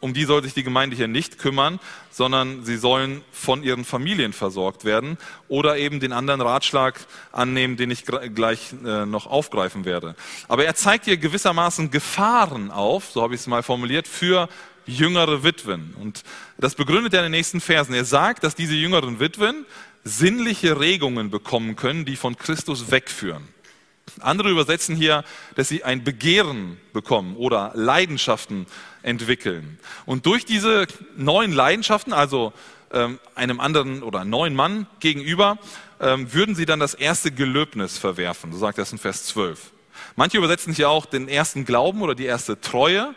um die soll sich die Gemeinde hier nicht kümmern, sondern sie sollen von ihren Familien versorgt werden oder eben den anderen Ratschlag annehmen, den ich gleich äh, noch aufgreifen werde. Aber er zeigt hier gewissermaßen Gefahren auf, so habe ich es mal formuliert, für jüngere Witwen. Und das begründet er in den nächsten Versen. Er sagt, dass diese jüngeren Witwen sinnliche Regungen bekommen können, die von Christus wegführen. Andere übersetzen hier, dass sie ein Begehren bekommen oder Leidenschaften entwickeln. Und durch diese neuen Leidenschaften, also ähm, einem anderen oder neuen Mann gegenüber, ähm, würden sie dann das erste Gelöbnis verwerfen. So sagt es in Vers 12. Manche übersetzen hier auch den ersten Glauben oder die erste Treue.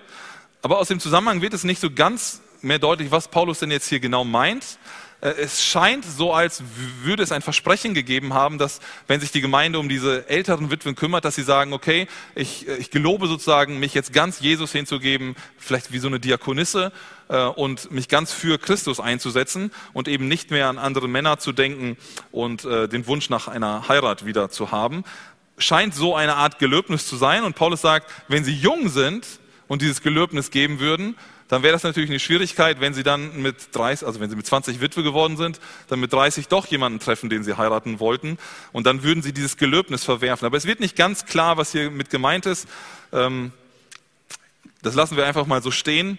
Aber aus dem Zusammenhang wird es nicht so ganz mehr deutlich, was Paulus denn jetzt hier genau meint. Äh, es scheint so, als würde es ein Versprechen gegeben haben, dass wenn sich die Gemeinde um diese älteren Witwen kümmert, dass sie sagen, okay, ich, äh, ich gelobe sozusagen, mich jetzt ganz Jesus hinzugeben, vielleicht wie so eine Diakonisse äh, und mich ganz für Christus einzusetzen und eben nicht mehr an andere Männer zu denken und den Wunsch nach einer Heirat wieder zu haben. Scheint so eine Art Gelöbnis zu sein. Und Paulus sagt, wenn sie jung sind und dieses Gelöbnis geben würden, dann wäre das natürlich eine Schwierigkeit, wenn sie dann mit 30, also wenn sie mit 20 Witwe geworden sind, dann mit 30 doch jemanden treffen, den sie heiraten wollten. Und dann würden sie dieses Gelöbnis verwerfen. Aber es wird nicht ganz klar, was hier mit gemeint ist. Ähm, das lassen wir einfach mal so stehen.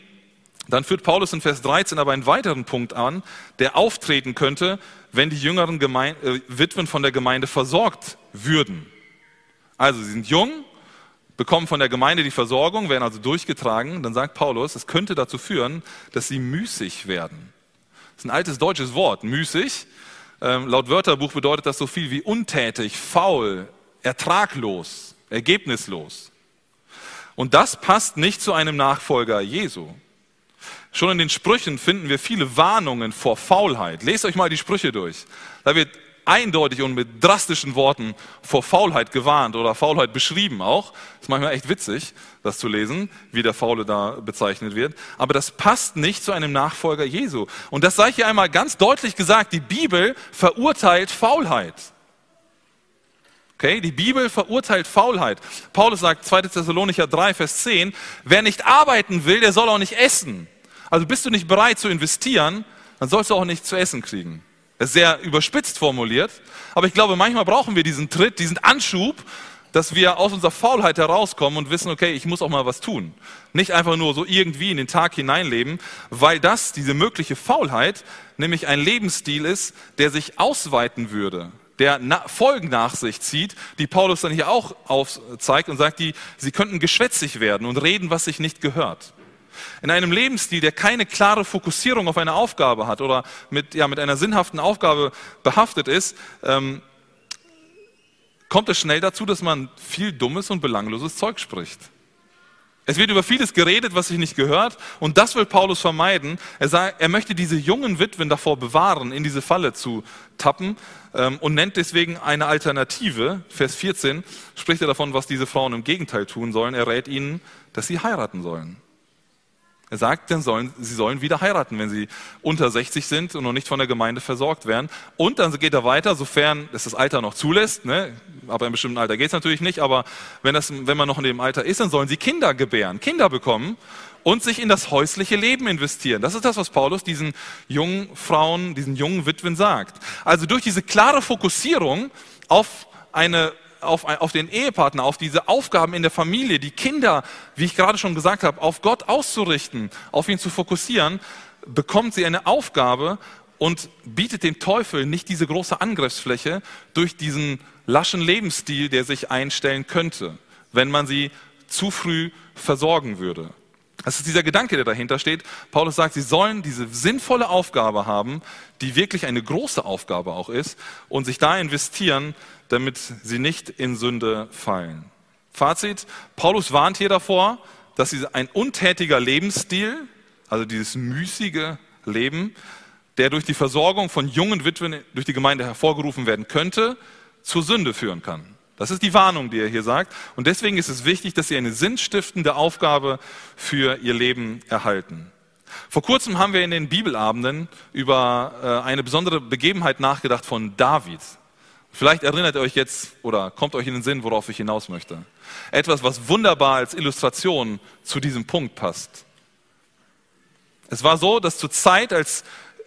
Dann führt Paulus in Vers 13 aber einen weiteren Punkt an, der auftreten könnte, wenn die jüngeren Gemeinde, äh, Witwen von der Gemeinde versorgt würden. Also sie sind jung, bekommen von der Gemeinde die Versorgung, werden also durchgetragen. Dann sagt Paulus, es könnte dazu führen, dass sie müßig werden. Das ist ein altes deutsches Wort, müßig. Ähm, laut Wörterbuch bedeutet das so viel wie untätig, faul, ertraglos, ergebnislos. Und das passt nicht zu einem Nachfolger Jesu. Schon in den Sprüchen finden wir viele Warnungen vor Faulheit. Lest euch mal die Sprüche durch. Da wird eindeutig und mit drastischen Worten vor Faulheit gewarnt oder Faulheit beschrieben auch. ist manchmal echt witzig, das zu lesen, wie der Faule da bezeichnet wird. Aber das passt nicht zu einem Nachfolger Jesu. Und das sei hier einmal ganz deutlich gesagt. Die Bibel verurteilt Faulheit. Okay, die Bibel verurteilt Faulheit. Paulus sagt 2. Thessalonicher 3, Vers 10, wer nicht arbeiten will, der soll auch nicht essen. Also bist du nicht bereit zu investieren, dann sollst du auch nichts zu essen kriegen. Sehr überspitzt formuliert, aber ich glaube, manchmal brauchen wir diesen Tritt, diesen Anschub, dass wir aus unserer Faulheit herauskommen und wissen, okay, ich muss auch mal was tun. Nicht einfach nur so irgendwie in den Tag hineinleben, weil das, diese mögliche Faulheit, nämlich ein Lebensstil ist, der sich ausweiten würde, der Folgen nach sich zieht, die Paulus dann hier auch aufzeigt und sagt, die, sie könnten geschwätzig werden und reden, was sich nicht gehört. In einem Lebensstil, der keine klare Fokussierung auf eine Aufgabe hat oder mit, ja, mit einer sinnhaften Aufgabe behaftet ist, ähm, kommt es schnell dazu, dass man viel dummes und belangloses Zeug spricht. Es wird über vieles geredet, was sich nicht gehört, und das will Paulus vermeiden. Er, sagt, er möchte diese jungen Witwen davor bewahren, in diese Falle zu tappen ähm, und nennt deswegen eine Alternative. Vers 14 spricht er davon, was diese Frauen im Gegenteil tun sollen. Er rät ihnen, dass sie heiraten sollen. Er sagt, dann sollen, sie sollen wieder heiraten, wenn sie unter 60 sind und noch nicht von der Gemeinde versorgt werden. Und dann geht er weiter, sofern es das Alter noch zulässt, ne? aber einem bestimmten Alter geht es natürlich nicht, aber wenn, das, wenn man noch in dem Alter ist, dann sollen sie Kinder gebären, Kinder bekommen und sich in das häusliche Leben investieren. Das ist das, was Paulus diesen jungen Frauen, diesen jungen Witwen sagt. Also durch diese klare Fokussierung auf eine auf, auf den Ehepartner, auf diese Aufgaben in der Familie, die Kinder, wie ich gerade schon gesagt habe, auf Gott auszurichten, auf ihn zu fokussieren, bekommt sie eine Aufgabe und bietet dem Teufel nicht diese große Angriffsfläche durch diesen laschen Lebensstil, der sich einstellen könnte, wenn man sie zu früh versorgen würde. Das ist dieser Gedanke, der dahinter steht. Paulus sagt, sie sollen diese sinnvolle Aufgabe haben, die wirklich eine große Aufgabe auch ist, und sich da investieren, damit sie nicht in Sünde fallen. Fazit, Paulus warnt hier davor, dass ein untätiger Lebensstil, also dieses müßige Leben, der durch die Versorgung von jungen Witwen durch die Gemeinde hervorgerufen werden könnte, zur Sünde führen kann. Das ist die Warnung, die er hier sagt. Und deswegen ist es wichtig, dass sie eine sinnstiftende Aufgabe für ihr Leben erhalten. Vor kurzem haben wir in den Bibelabenden über äh, eine besondere Begebenheit nachgedacht von David. Vielleicht erinnert ihr euch jetzt oder kommt euch in den Sinn, worauf ich hinaus möchte. Etwas, was wunderbar als Illustration zu diesem Punkt passt. Es war so, dass zur Zeit, als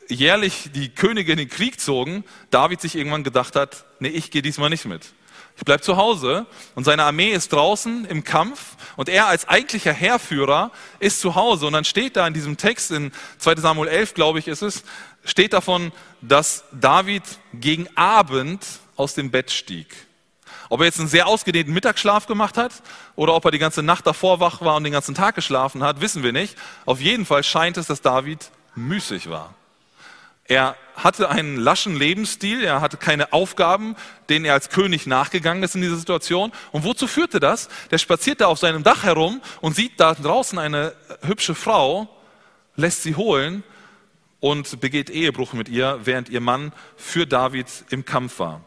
jährlich die Könige in den Krieg zogen, David sich irgendwann gedacht hat, nee, ich gehe diesmal nicht mit. Ich bleibe zu Hause und seine Armee ist draußen im Kampf und er als eigentlicher Heerführer ist zu Hause und dann steht da in diesem Text in 2 Samuel 11, glaube ich, ist es, steht davon, dass David gegen Abend aus dem Bett stieg. Ob er jetzt einen sehr ausgedehnten Mittagsschlaf gemacht hat oder ob er die ganze Nacht davor wach war und den ganzen Tag geschlafen hat, wissen wir nicht. Auf jeden Fall scheint es, dass David müßig war. Er hatte einen laschen Lebensstil, er hatte keine Aufgaben, denen er als König nachgegangen ist in dieser Situation. Und wozu führte das? Der spaziert da auf seinem Dach herum und sieht da draußen eine hübsche Frau, lässt sie holen und begeht Ehebruch mit ihr, während ihr Mann für David im Kampf war.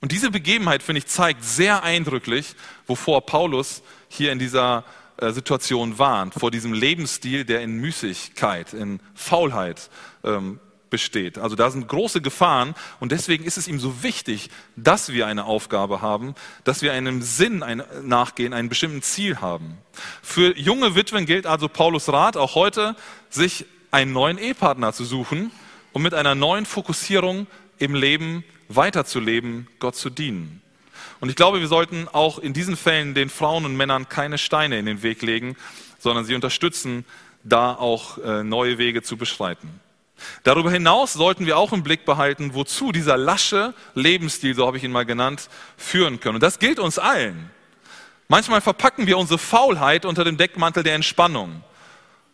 Und diese Begebenheit, finde ich, zeigt sehr eindrücklich, wovor Paulus hier in dieser äh, Situation warnt, vor diesem Lebensstil, der in Müßigkeit, in Faulheit ähm, besteht. Also da sind große Gefahren und deswegen ist es ihm so wichtig, dass wir eine Aufgabe haben, dass wir einem Sinn nachgehen, einem bestimmten Ziel haben. Für junge Witwen gilt also Paulus Rat auch heute, sich einen neuen Ehepartner zu suchen, um mit einer neuen Fokussierung im Leben weiterzuleben, Gott zu dienen. Und ich glaube, wir sollten auch in diesen Fällen den Frauen und Männern keine Steine in den Weg legen, sondern sie unterstützen, da auch äh, neue Wege zu beschreiten. Darüber hinaus sollten wir auch im Blick behalten, wozu dieser lasche Lebensstil, so habe ich ihn mal genannt, führen kann. Und das gilt uns allen. Manchmal verpacken wir unsere Faulheit unter dem Deckmantel der Entspannung.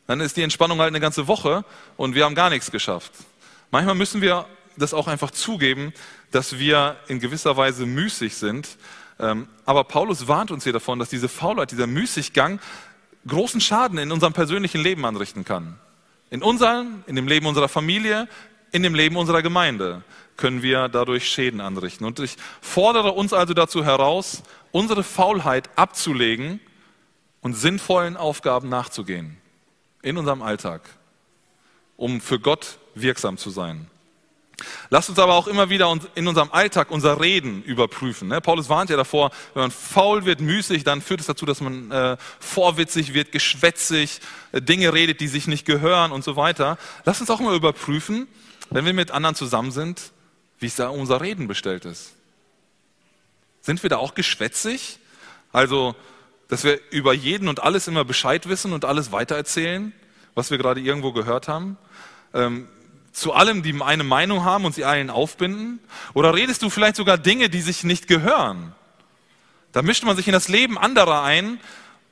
Dann ist die Entspannung halt eine ganze Woche und wir haben gar nichts geschafft. Manchmal müssen wir das auch einfach zugeben, dass wir in gewisser Weise müßig sind. Ähm, aber Paulus warnt uns hier davon, dass diese Faulheit, dieser Müßiggang großen Schaden in unserem persönlichen Leben anrichten kann. In unserem, in dem Leben unserer Familie, in dem Leben unserer Gemeinde können wir dadurch Schäden anrichten. Und ich fordere uns also dazu heraus, unsere Faulheit abzulegen und sinnvollen Aufgaben nachzugehen in unserem Alltag, um für Gott wirksam zu sein. Lasst uns aber auch immer wieder in unserem Alltag unser Reden überprüfen. Ne? Paulus warnt ja davor, wenn man faul wird, müßig, dann führt es dazu, dass man äh, vorwitzig wird, geschwätzig, äh, Dinge redet, die sich nicht gehören und so weiter. Lasst uns auch immer überprüfen, wenn wir mit anderen zusammen sind, wie es da unser Reden bestellt ist. Sind wir da auch geschwätzig? Also, dass wir über jeden und alles immer Bescheid wissen und alles weitererzählen, was wir gerade irgendwo gehört haben? Ähm, zu allem, die eine Meinung haben und sie allen aufbinden? Oder redest du vielleicht sogar Dinge, die sich nicht gehören? Da mischt man sich in das Leben anderer ein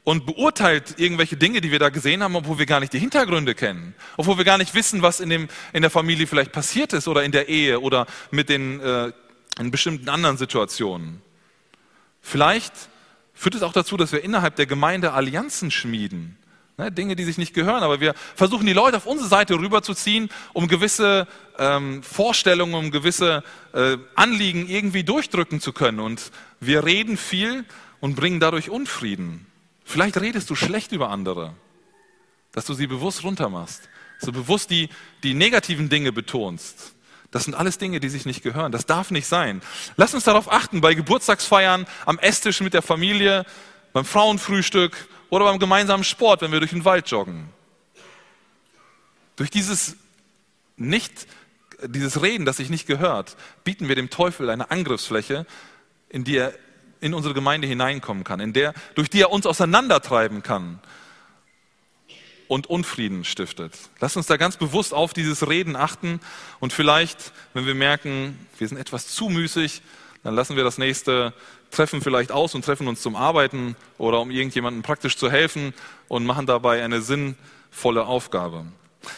und beurteilt irgendwelche Dinge, die wir da gesehen haben, obwohl wir gar nicht die Hintergründe kennen, obwohl wir gar nicht wissen, was in, dem, in der Familie vielleicht passiert ist oder in der Ehe oder mit den äh, in bestimmten anderen Situationen. Vielleicht führt es auch dazu, dass wir innerhalb der Gemeinde Allianzen schmieden Dinge, die sich nicht gehören, aber wir versuchen die Leute auf unsere Seite rüberzuziehen, um gewisse ähm, Vorstellungen, um gewisse äh, Anliegen irgendwie durchdrücken zu können. Und wir reden viel und bringen dadurch Unfrieden. Vielleicht redest du schlecht über andere, dass du sie bewusst runtermachst, du bewusst die, die negativen Dinge betonst. Das sind alles Dinge, die sich nicht gehören. Das darf nicht sein. Lass uns darauf achten, bei Geburtstagsfeiern, am Esstisch mit der Familie, beim Frauenfrühstück oder beim gemeinsamen Sport, wenn wir durch den Wald joggen. Durch dieses nicht, dieses Reden, das sich nicht gehört, bieten wir dem Teufel eine Angriffsfläche, in die er in unsere Gemeinde hineinkommen kann, in der, durch die er uns auseinandertreiben kann und Unfrieden stiftet. Lass uns da ganz bewusst auf dieses Reden achten und vielleicht, wenn wir merken, wir sind etwas zu müßig, dann lassen wir das nächste Treffen vielleicht aus und treffen uns zum Arbeiten oder um irgendjemandem praktisch zu helfen und machen dabei eine sinnvolle Aufgabe.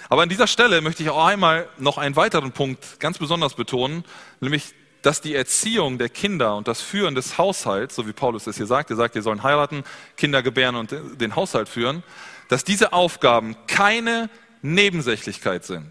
Aber an dieser Stelle möchte ich auch einmal noch einen weiteren Punkt ganz besonders betonen, nämlich dass die Erziehung der Kinder und das Führen des Haushalts, so wie Paulus es hier sagt, er sagt, wir sollen heiraten, Kinder gebären und den Haushalt führen, dass diese Aufgaben keine Nebensächlichkeit sind.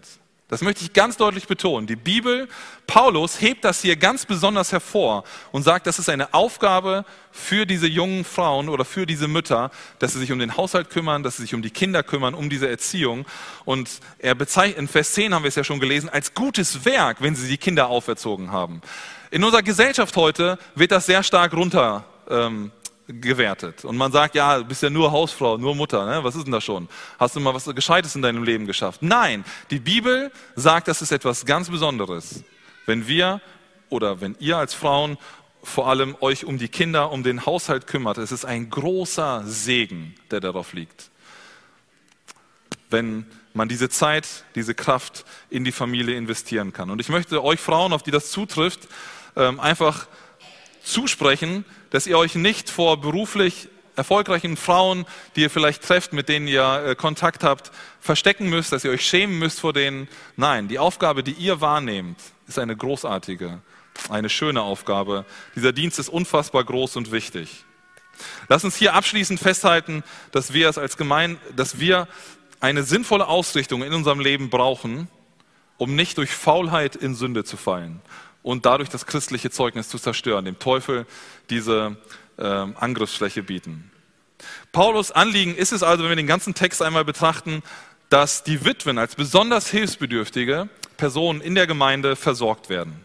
Das möchte ich ganz deutlich betonen. Die Bibel, Paulus hebt das hier ganz besonders hervor und sagt, das ist eine Aufgabe für diese jungen Frauen oder für diese Mütter, dass sie sich um den Haushalt kümmern, dass sie sich um die Kinder kümmern, um diese Erziehung. Und er bezeichnet, in Vers 10 haben wir es ja schon gelesen, als gutes Werk, wenn sie die Kinder auferzogen haben. In unserer Gesellschaft heute wird das sehr stark runter ähm, gewertet. Und man sagt, ja, du bist ja nur Hausfrau, nur Mutter, ne? was ist denn das schon? Hast du mal was Gescheites in deinem Leben geschafft? Nein, die Bibel sagt, das ist etwas ganz Besonderes. Wenn wir oder wenn ihr als Frauen vor allem euch um die Kinder, um den Haushalt kümmert, es ist ein großer Segen, der darauf liegt. Wenn man diese Zeit, diese Kraft in die Familie investieren kann. Und ich möchte euch Frauen, auf die das zutrifft, ähm, einfach zusprechen, dass ihr euch nicht vor beruflich erfolgreichen Frauen, die ihr vielleicht trefft, mit denen ihr äh, Kontakt habt, verstecken müsst, dass ihr euch schämen müsst vor denen. Nein, die Aufgabe, die ihr wahrnehmt, ist eine großartige, eine schöne Aufgabe. Dieser Dienst ist unfassbar groß und wichtig. Lass uns hier abschließend festhalten, dass wir es als Gemeinde, dass wir eine sinnvolle Ausrichtung in unserem Leben brauchen, um nicht durch Faulheit in Sünde zu fallen und dadurch das christliche Zeugnis zu zerstören, dem Teufel diese äh, Angriffsfläche bieten. Paulus Anliegen ist es also, wenn wir den ganzen Text einmal betrachten, dass die Witwen als besonders hilfsbedürftige Personen in der Gemeinde versorgt werden.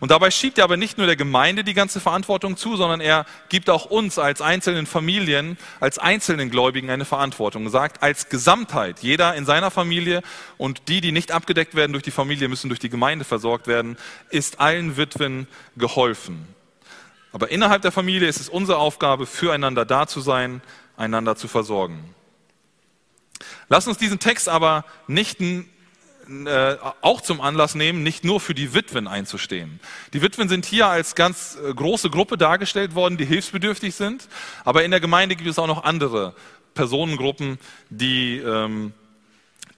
Und dabei schiebt er aber nicht nur der Gemeinde die ganze Verantwortung zu, sondern er gibt auch uns als einzelnen Familien, als einzelnen Gläubigen eine Verantwortung. Er sagt, als Gesamtheit, jeder in seiner Familie und die, die nicht abgedeckt werden durch die Familie, müssen durch die Gemeinde versorgt werden, ist allen Witwen geholfen. Aber innerhalb der Familie ist es unsere Aufgabe, füreinander da zu sein, einander zu versorgen. Lass uns diesen Text aber nicht äh, auch zum Anlass nehmen, nicht nur für die Witwen einzustehen. Die Witwen sind hier als ganz äh, große Gruppe dargestellt worden, die hilfsbedürftig sind, aber in der Gemeinde gibt es auch noch andere Personengruppen, die ähm,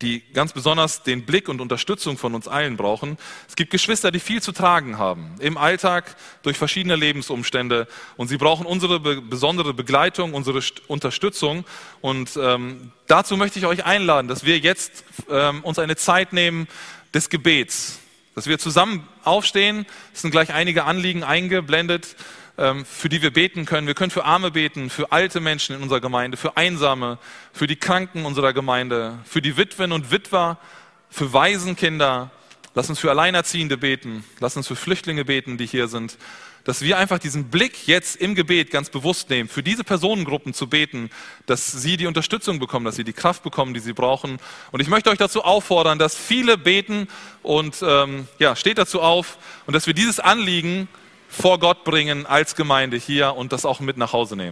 die ganz besonders den Blick und Unterstützung von uns allen brauchen. Es gibt Geschwister, die viel zu tragen haben, im Alltag, durch verschiedene Lebensumstände. Und sie brauchen unsere be besondere Begleitung, unsere St Unterstützung. Und ähm, dazu möchte ich euch einladen, dass wir jetzt ähm, uns eine Zeit nehmen des Gebets. Dass wir zusammen aufstehen. Es sind gleich einige Anliegen eingeblendet. Ähm, für die wir beten können. Wir können für Arme beten, für alte Menschen in unserer Gemeinde, für Einsame, für die Kranken unserer Gemeinde, für die Witwen und Witwer, für Waisenkinder. Lass uns für Alleinerziehende beten. Lass uns für Flüchtlinge beten, die hier sind. Dass wir einfach diesen Blick jetzt im Gebet ganz bewusst nehmen, für diese Personengruppen zu beten, dass sie die Unterstützung bekommen, dass sie die Kraft bekommen, die sie brauchen. Und ich möchte euch dazu auffordern, dass viele beten und ähm, ja, steht dazu auf und dass wir dieses Anliegen vor Gott bringen als Gemeinde hier und das auch mit nach Hause nehmen.